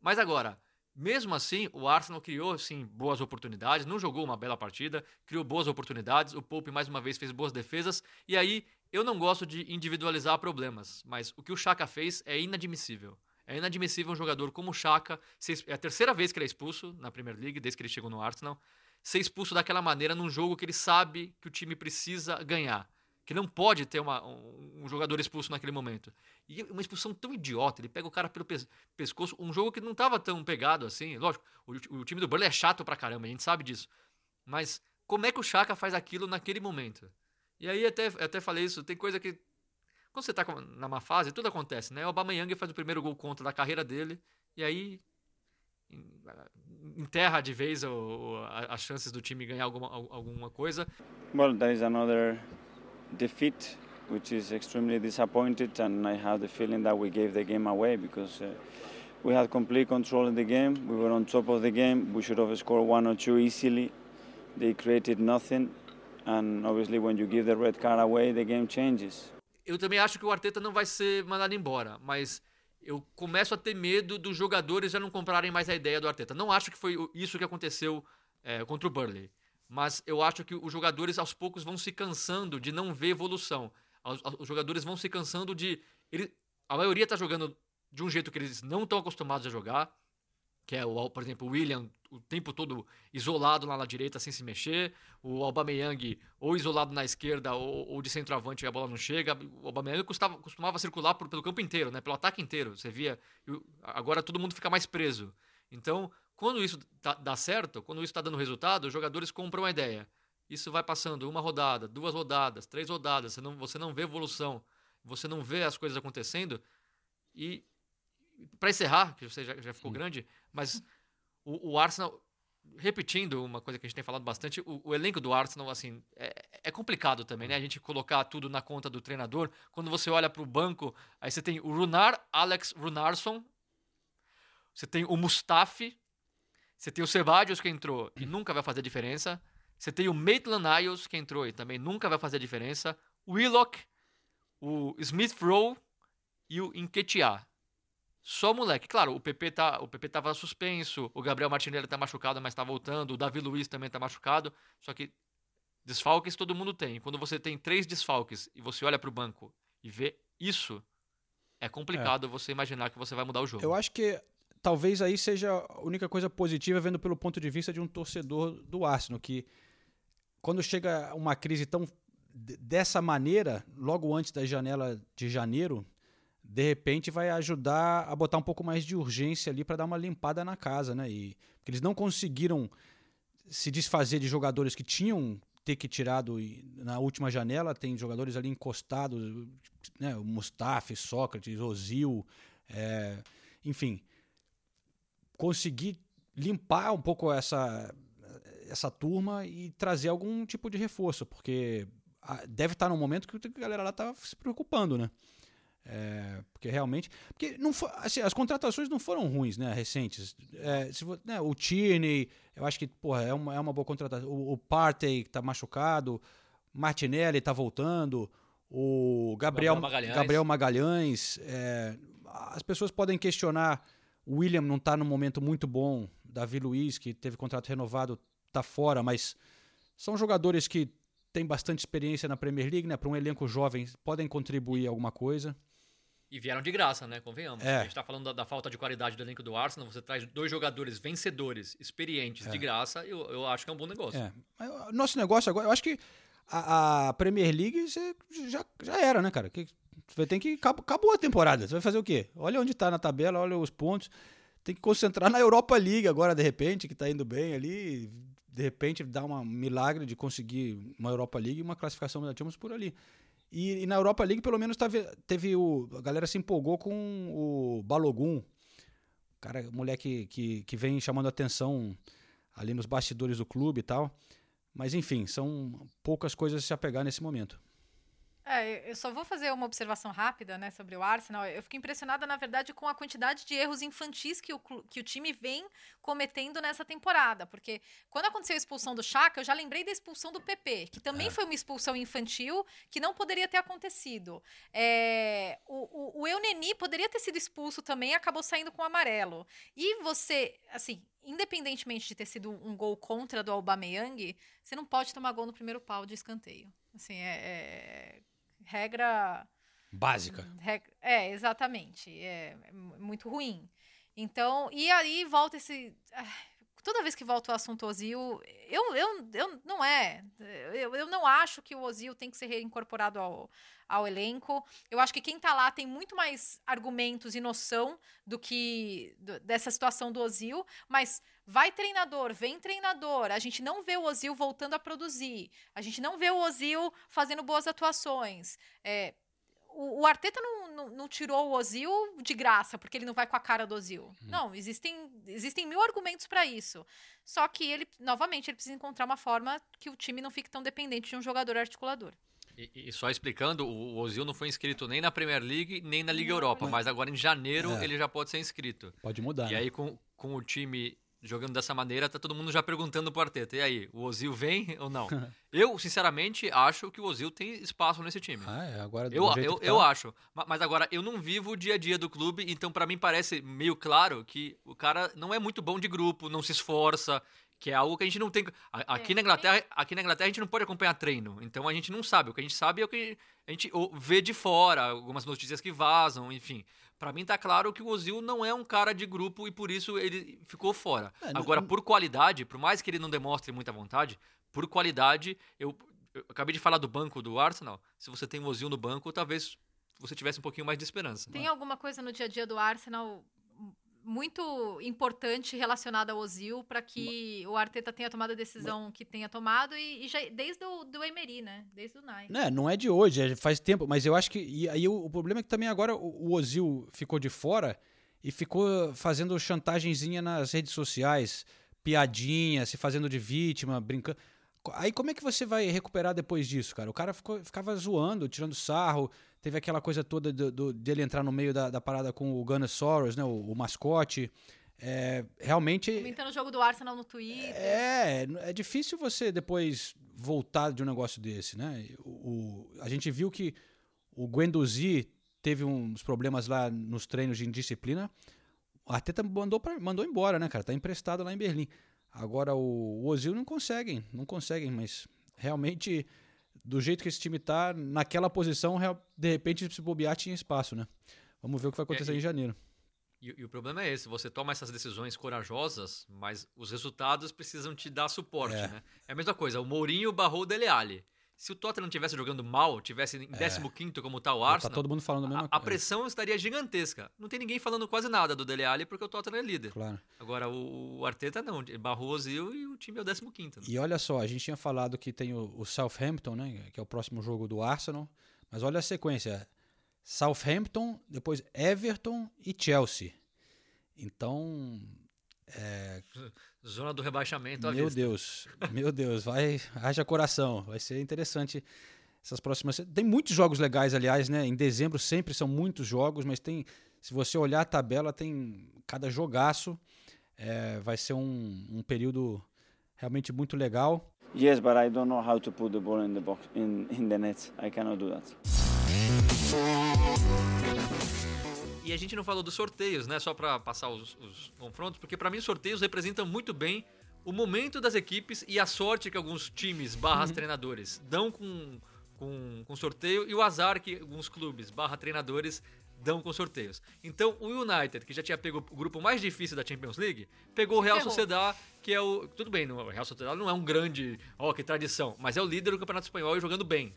Mas agora, mesmo assim, o Arsenal criou sim boas oportunidades, não jogou uma bela partida, criou boas oportunidades, o Pope mais uma vez fez boas defesas, e aí eu não gosto de individualizar problemas, mas o que o Chaka fez é inadmissível. É inadmissível um jogador como o Chaka, é a terceira vez que ele é expulso na Premier League, desde que ele chegou no Arsenal, ser expulso daquela maneira num jogo que ele sabe que o time precisa ganhar. Que não pode ter uma- um, um jogador expulso naquele momento. E uma expulsão tão idiota, ele pega o cara pelo pes- pescoço, um jogo que não estava tão pegado assim. Lógico, o, o time do Burnley é chato pra caramba, a gente sabe disso. Mas como é que o Chaka faz aquilo naquele momento? E aí até, até falei isso, tem coisa que. Quando você tá na má fase, tudo acontece, né? O Aubameyang faz o primeiro gol contra da carreira dele, e aí enterra de vez as chances do time ganhar alguma, al- alguma coisa. Well, there is another defeat, which is extremely disappointed, and I have the feeling that we gave the game away because uh, we had complete control in the game. We were on top of the game. We should have scored one or two easily. They created nothing, and obviously, when you give the red card away, the game changes. Eu também acho que o Arteta não vai ser mandado embora, mas eu começo a ter medo dos jogadores já não comprarem mais a ideia do Arteta. Não acho que foi isso que aconteceu é, contra o Burnley, mas eu acho que os jogadores aos poucos vão se cansando de não ver evolução. Os, os jogadores vão se cansando de. Ele, a maioria está jogando de um jeito que eles não estão acostumados a jogar, que é, o, por exemplo, o William o tempo todo isolado lá na direita sem se mexer, o Aubameyang ou isolado na esquerda ou, ou de centroavante e a bola não chega. O Aubameyang custava, costumava circular por, pelo campo inteiro, né? Pelo ataque inteiro. Você via. Agora todo mundo fica mais preso. Então, quando isso tá, dá certo, quando isso está dando resultado, os jogadores compram a ideia. Isso vai passando uma rodada, duas rodadas, três rodadas. Você não, você não vê evolução, você não vê as coisas acontecendo. E para encerrar, que você já, já ficou Sim. grande, mas o, o, Arsenal, repetindo uma coisa que a gente tem falado bastante, o, o elenco do Arsenal, assim, é, é, complicado também, né? A gente colocar tudo na conta do treinador. Quando você olha para o banco, aí você tem o Runar, Alex Runarsson, você tem o Mustafi, você tem o Sebadios que entrou e nunca vai fazer diferença. Você tem o Maitland Niles que entrou e também nunca vai fazer diferença. O Willock, o Smith Rowe e o Enquetear. Só moleque. Claro, o PP, tá, o PP tava suspenso, o Gabriel Martinelli tá machucado, mas tá voltando, o Davi Luiz também tá machucado. Só que desfalques todo mundo tem. Quando você tem três desfalques e você olha para o banco e vê isso, é complicado é. você imaginar que você vai mudar o jogo. Eu acho que talvez aí seja a única coisa positiva vendo pelo ponto de vista de um torcedor do Arsenal, que quando chega uma crise tão dessa maneira, logo antes da janela de janeiro, de repente vai ajudar a botar um pouco mais de urgência ali para dar uma limpada na casa, né? E porque eles não conseguiram se desfazer de jogadores que tinham ter que tirado na última janela, tem jogadores ali encostados, né? O Mustafa, Sócrates, Ozil, é, enfim, conseguir limpar um pouco essa essa turma e trazer algum tipo de reforço, porque deve estar num momento que a galera lá está se preocupando, né? É, porque realmente. Porque não for, assim, as contratações não foram ruins, né? Recentes. É, se, né, o Tierney, eu acho que porra, é, uma, é uma boa contratação. O, o Partey, que tá machucado. Martinelli tá voltando. O Gabriel, Gabriel Magalhães. Gabriel Magalhães é, as pessoas podem questionar. O William não tá num momento muito bom. Davi Luiz, que teve contrato renovado, tá fora, mas são jogadores que têm bastante experiência na Premier League, né? Para um elenco jovem, podem contribuir alguma coisa. E vieram de graça, né? Convenhamos. É. A gente está falando da, da, falta de qualidade do elenco do Arsenal. Você traz dois jogadores vencedores, experientes, é. de graça. Eu, eu acho que é um bom negócio. É. Nosso negócio agora, eu acho que a, a Premier League já, já era, né, cara? Que, você tem que. Acabou a temporada. Você vai fazer o quê? Olha onde está na tabela, olha os pontos. Tem que concentrar na Europa League agora, de repente, que está indo bem ali. De repente, dar um milagre de conseguir uma Europa League e uma classificação da Champions por ali. E, e, na Europa League, pelo menos, teve, teve o. A galera se empolgou com o Balogun. Cara, moleque que, que vem chamando atenção ali nos bastidores do clube e tal. Mas enfim, são poucas coisas a se apegar nesse momento. É, eu só vou fazer uma observação rápida né, sobre o Arsenal. Eu fico impressionada, na verdade, com a quantidade de erros infantis que o, que o time vem cometendo nessa temporada. Porque quando aconteceu a expulsão do Chaka, eu já lembrei da expulsão do PP, que também é. foi uma expulsão infantil que não poderia ter acontecido. É, o, o, o Euneni poderia ter sido expulso também e acabou saindo com amarelo. E você, assim, independentemente de ter sido um gol contra do Aubameyang, você não pode tomar gol no primeiro pau de escanteio. Assim, é, é regra. Básica. Regra, é, exatamente. É, é, muito ruim. Então, e aí volta esse. Toda vez que volta o assunto Ozil, eu, eu, eu não é. Eu, eu não acho que o Ozil tem que ser reincorporado ao, ao elenco. Eu acho que quem tá lá tem muito mais argumentos e noção do que do, dessa situação do Ozil, mas vai treinador, vem treinador, a gente não vê o Ozil voltando a produzir, a gente não vê o Ozil fazendo boas atuações. É, o, o, Arteta não, não, não, tirou o Ozil de graça, porque ele não vai com a cara do Ozil. Hum. Não, existem, existem mil argumentos para isso. Só que ele, novamente, ele precisa encontrar uma forma que o time não fique tão dependente de um jogador articulador. E, e, só explicando, o Ozil não foi inscrito nem na Premier League, nem na Liga Europa, mas agora em janeiro é. ele já pode ser inscrito. Pode mudar. E né? aí, com, com o time jogando dessa maneira, tá todo mundo já perguntando pro Arteta. E aí, o Ozil vem ou não? eu, sinceramente, acho que o Ozil tem espaço nesse time. Ah, é, agora eu, eu, tá... eu acho. Mas agora, eu não vivo o dia a dia do clube, então para mim parece meio claro que o cara não é muito bom de grupo, não se esforça, que é algo que a gente não tem. Aqui, é, na Inglaterra, aqui na Inglaterra a gente não pode acompanhar treino, então a gente não sabe. O que a gente sabe é o que a gente vê de fora algumas notícias que vazam, enfim. Pra mim tá claro que o Ozil não é um cara de grupo e por isso ele ficou fora. É, não- Agora, por qualidade, por mais que ele não demonstre muita vontade, por qualidade, eu, eu acabei de falar do banco do Arsenal. Se você tem o Ozil no banco, talvez você tivesse um pouquinho mais de esperança. Tem alguma coisa no dia a dia do Arsenal muito importante relacionada ao Ozil para que o Arteta tenha tomado a decisão que tenha tomado e, e já desde o do Emery, né? Desde o Nike. Né, não é de hoje, é faz tempo, mas eu acho que. E aí o, o problema é que também agora o, o Ozil ficou de fora e ficou fazendo chantagenzinha nas redes sociais, piadinha, se fazendo de vítima, brincando. Aí como é que você vai recuperar depois disso, cara? O cara ficou, ficava zoando, tirando sarro, teve aquela coisa toda do, do- dele entrar no meio da, da parada com o Gunnar Soros, né, o, o mascote. É, realmente Comentando o jogo do Arsenal no Twitter. é, é difícil você depois voltar de um negócio desse, né? O, o- a gente viu que o Guendouzi teve uns problemas lá nos treinos de indisciplina. O Arteta mandou, pra, mandou embora, né, cara? Tá emprestado lá em Berlim. Agora o, o Ozil não conseguem, não conseguem, mas realmente do jeito que esse time tá, naquela posição, de repente se bobear tinha espaço, né? Vamos ver o que vai acontecer É, e- em janeiro. E, e o problema é esse, você toma essas decisões corajosas, mas os resultados precisam te dar suporte, É. né? É a mesma coisa, o Mourinho barrou o Dele Alli. Se o Tottenham estivesse jogando mal, tivesse em 15º como tá o Tá Arsenal, todo mundo falando a mesma a, a pressão estaria gigantesca. Não tem ninguém falando quase nada do Dele Alli porque o Tottenham é líder. Claro. Agora, o, o Arteta não, barrou o Ozil e o time é o 15º. né? E olha só, a gente tinha falado que tem o, o Southampton, né? Que é o próximo jogo do Arsenal. Mas olha a sequência: Southampton, depois Everton e Chelsea. Então. É, Zona do rebaixamento meu vista. Deus, meu Deus, vai, haja coração. Vai ser interessante essas próximas. Tem muitos jogos legais, aliás, né? Em dezembro sempre são muitos jogos, mas tem. Se você olhar a tabela, tem cada jogaço. É, vai ser um, um período realmente muito legal. Yes, but I don't know how to put the ball in the box in, in the net. I cannot do that. E a gente não falou dos sorteios, né? Só pra passar os, os confrontos, porque pra mim os sorteios representam muito bem o momento das equipes e a sorte que alguns times barra Uhum. treinadores dão com, com, com sorteio e o azar que alguns clubes barra treinadores dão com sorteios. Então o United, que já tinha pego o grupo mais difícil da Champions League, pegou o Real Ferrou. Sociedad, que é o... Tudo bem, o Real Sociedad não é um grande... Ó, que tradição. Mas é o líder do Campeonato Espanhol e jogando bem.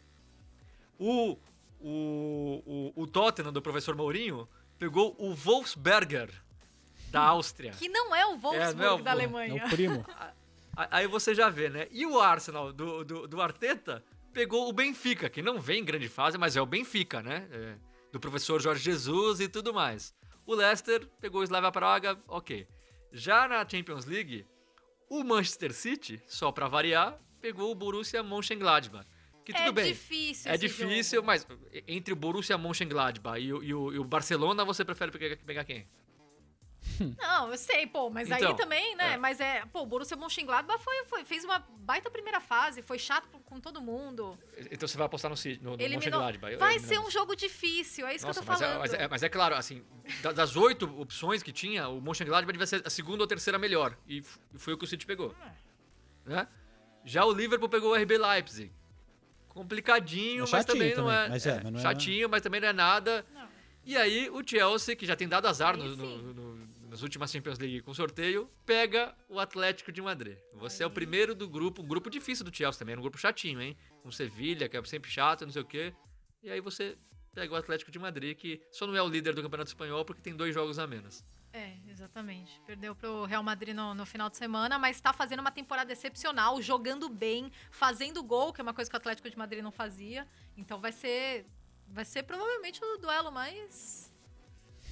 O, o, o, o Tottenham do professor Mourinho pegou o Wolfsberger da Áustria. Que não é o Wolfsburg não é o- da Alemanha. É o primo. A- Aí você já vê, né? E o Arsenal do, do, do Arteta pegou o Benfica, que não vem em grande fase, mas é o Benfica, né? É, do professor Jorge Jesus e tudo mais. O Leicester pegou o Slavia Praga, ok. Já na Champions League, o Manchester City, só pra variar, pegou o Borussia Mönchengladbach. Que tudo é bem. difícil É difícil, jogo. mas entre o Borussia Mönchengladbach e o, e o, e o Barcelona, você prefere pegar, quem? Não, eu sei, pô, mas Então, aí também, né? é. Mas é, pô, o Borussia Mönchengladbach foi, foi, fez uma baita primeira fase, foi chato com- todo mundo. Então você vai apostar no, no, no Eliminou. Mönchengladbach. Vai ser um jogo difícil, é isso Nossa, que eu tô mas é, falando. mas, é, mas é claro, assim, da- das oito opções que tinha, o Mönchengladbach devia ser a segunda ou terceira melhor. E e foi o que o City pegou. Né? Já o Liverpool pegou o RB Leipzig. Complicadinho, É mas também não é. mas é, mas não é- chatinho, mas também não é nada. E aí o Chelsea, que já tem dado azar no- no- no- nas últimas Champions League com sorteio, pega o Atlético de Madrid. Você é o primeiro do grupo, um grupo difícil do Chelsea também, era um grupo chatinho, hein? Com Sevilha, que é sempre chato, não sei o quê. E aí você pega o Atlético de Madrid, que só não é o líder do Campeonato Espanhol porque tem dois jogos a menos. É, exatamente. Perdeu pro Real Madrid no, no final de semana, mas tá fazendo uma temporada excepcional, jogando bem, fazendo gol, que é uma coisa que o Atlético de Madrid não fazia. Então vai ser. Vai ser provavelmente o duelo mais.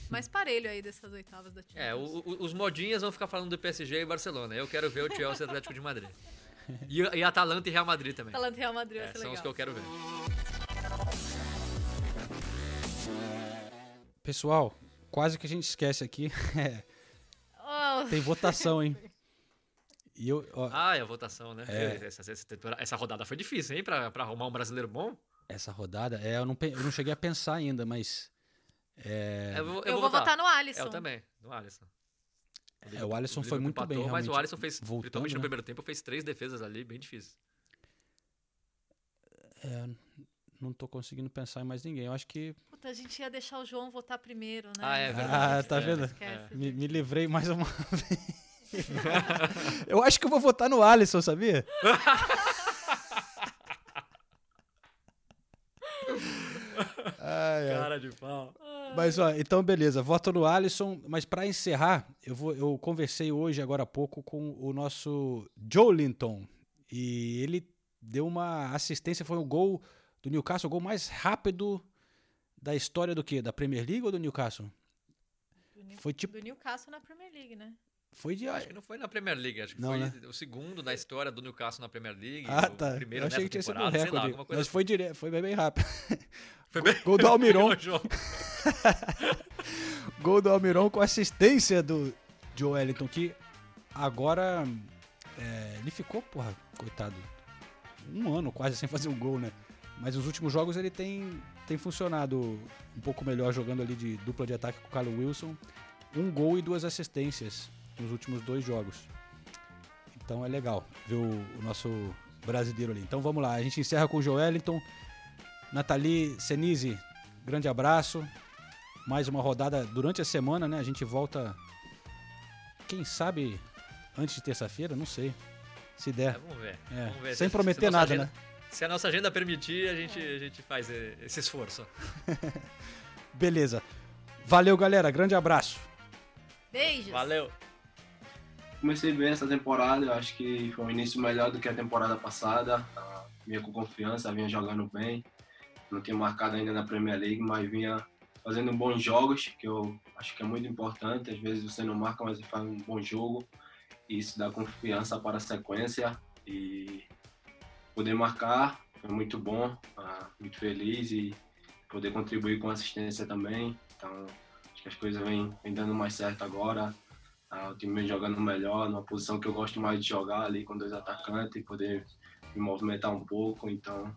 Mais parelho aí dessas oitavas da Champions. É, o- o- os modinhas vão ficar falando do PSG e Barcelona. Eu quero ver o Chelsea e Atlético de Madrid. E, e Atalanta e Real Madrid também. Atalanta e Real Madrid vai É, ser são legal. os que eu quero ver. Pessoal, quase que a gente esquece aqui. É, Oh. Tem votação, hein? E eu, ó, Ah, é a votação, né? É. Essa, essa essa rodada foi difícil, hein? Pra, pra arrumar um brasileiro bom. essa rodada, é, eu, não, eu não cheguei a pensar ainda, mas. É, Eu vou, Eu vou votar no Alisson. Eu também, no Alisson. É, o Alisson foi muito bem, Mas o realmente. Alisson fez, Voltando, principalmente no né? primeiro tempo, fez três defesas ali bem difíceis. é, não tô conseguindo pensar em mais ninguém. Eu acho que. Puta, a gente ia deixar o João votar primeiro, né? Ah, é Ah, tá É, vendo? esquece Me, me livrei mais uma vez. eu acho que eu vou votar no Alisson, sabia? Ai, ai. Cara de pau. Mas ó, então beleza, voto no Alisson, mas pra encerrar, eu vou eu conversei hoje agora há pouco com o nosso Joe Linton e ele deu uma assistência, foi o gol do Newcastle, o gol mais rápido da história do quê? Da Premier League ou do Newcastle? Do New- Foi tipo Do Newcastle na Premier League, né? foi de Acho que não foi na Premier League, acho que Não, foi né? o segundo na história do Newcastle na Premier League. Ah, o tá. primeiro eu achei nessa que tinha sido um lá, recorde. alguma coisa mas foi direto, foi bem, bem rápido. Foi bem- Gol do Almiron. Gol do Almiron com assistência do Joe Wellington, que agora é, ele ficou, porra, coitado, um ano quase sem fazer um gol, né? Mas nos últimos jogos ele tem, tem funcionado um pouco melhor jogando ali de dupla de ataque com o Carlos Wilson. Um gol e duas assistências nos últimos dois jogos. Então é legal ver o, o nosso brasileiro ali. Então vamos lá, a gente encerra com o Joe Wellington. Nathalie Senise, grande abraço. Mais uma rodada durante a semana, né? A gente volta, quem sabe, antes de terça-feira, não sei. Se der. É, vamos ver. É, vamos ver sem se- prometer se nada, agenda- né? Se a nossa agenda permitir, a gente, a gente faz eh, esse esforço. Beleza. Valeu, galera. Grande abraço. Beijos. Valeu. Comecei bem essa temporada, eu acho que foi um início melhor do que a temporada passada. Vinha com confiança, vinha jogando bem. Não tinha marcado ainda na Premier League, mas vinha fazendo bons jogos, que eu acho que é muito importante. Às vezes você não marca, mas você faz um bom jogo. E isso dá confiança para a sequência. E poder marcar foi muito bom, ah, muito feliz e poder contribuir com assistência também. Então, acho que as coisas vêm, dando mais certo agora. Ah, o time vem jogando melhor, numa posição que eu gosto mais de jogar ali com dois atacantes e poder me movimentar um pouco. Então,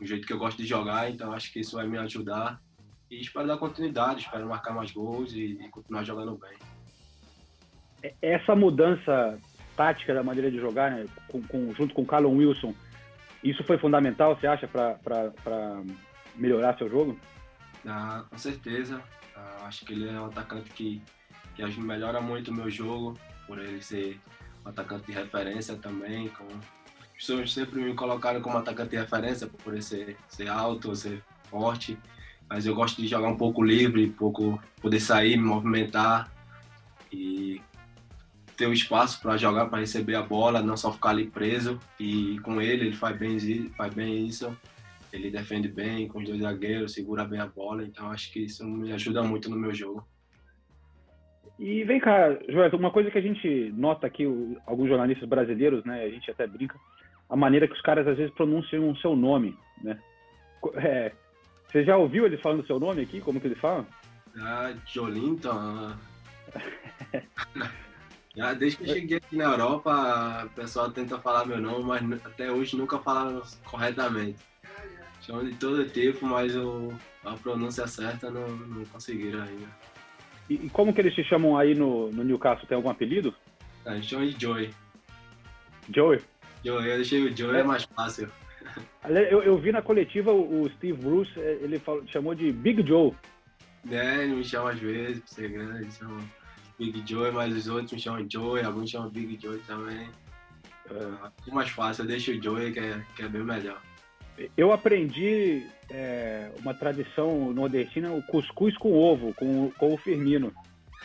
o jeito que eu gosto de jogar, então acho que isso vai me ajudar. E espero dar continuidade, espero marcar mais gols e, e continuar jogando bem. Essa mudança tática da maneira de jogar, né, com, com- junto com o Callum Wilson, isso foi fundamental, você acha, para melhorar seu jogo? Ah, com certeza. Ah, acho que ele é um atacante que, que melhora muito o meu jogo, por ele ser um atacante de referência também. Com... As pessoas sempre me colocaram como atacante de referência por ele ser, ser alto, ser forte. Mas eu gosto de jogar um pouco livre, um pouco poder sair, me movimentar e ter o espaço para jogar, para receber a bola, não só ficar ali preso. E com ele, ele faz bem, faz bem isso. Ele defende bem com os dois zagueiros, segura bem a bola. Então acho que isso me ajuda muito no meu jogo. E vem cá, Joel, uma coisa que a gente nota aqui, alguns jornalistas brasileiros, né, a gente até brinca, a maneira que os caras às vezes pronunciam o seu nome, né? É, você já ouviu eles falando o seu nome aqui? Como que eles falam? Ah, Jolinton. Já desde que eu cheguei aqui na Europa, o pessoal tenta falar meu nome, mas até hoje nunca falaram corretamente. Chamam de todo tipo, mas o, a pronúncia certa não, não conseguiram ainda. E, e como que eles te chamam aí no, no Newcastle? Tem algum apelido? A gente chama de Joey. Joey? Joey, eu deixei o Joey, é mais fácil. Eu, eu vi na coletiva o, o Steve Bruce, eh, ele falou- chamou de Big Joe. É, ele me chama às vezes, por ser grande, ele chama Big Joey, mas os outros me chamam Joey, alguns chamam Big Joey também. É mais fácil, eu deixo o Joey, que é, que é bem melhor. Eu aprendi eh, uma tradição nordestina, o cuscuz com ovo, com, o- com o Firmino.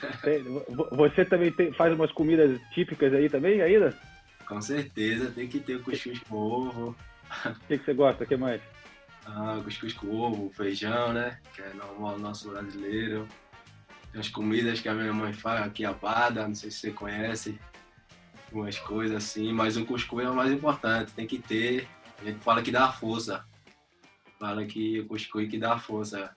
Vo- Você também tem- faz umas comidas típicas aí também, ainda? Com certeza, tem que ter o cuscuz com ovo. O que, que você gosta? O que mais? Ah, cuscuz com ovo, feijão, né? Que é normal nosso brasileiro. Tem as comidas que a minha mãe faz aqui, a bada, não sei se você conhece. Umas coisas assim, mas o cuscuz é o mais importante, tem que ter. A gente fala que dá força. Fala que o cuscuz que dá força.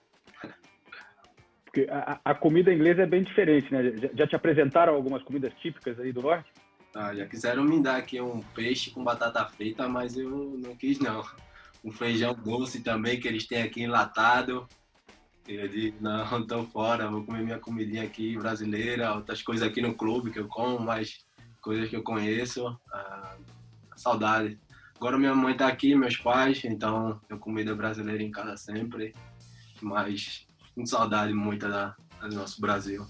Porque a, a- a comida inglesa é bem diferente, né? Já, já te apresentaram algumas comidas típicas aí do norte? Ah, já quiseram me dar aqui um peixe com batata frita, mas eu não quis não. Um feijão doce também que eles têm aqui enlatado. Eu disse, não, tô fora, vou comer minha comidinha aqui brasileira, outras coisas aqui no clube que eu como, mas coisas que eu conheço. Ah, saudade. Agora minha mãe tá aqui, meus pais, então eu comida brasileira em casa sempre. Mas com saudade muita da, do nosso Brasil.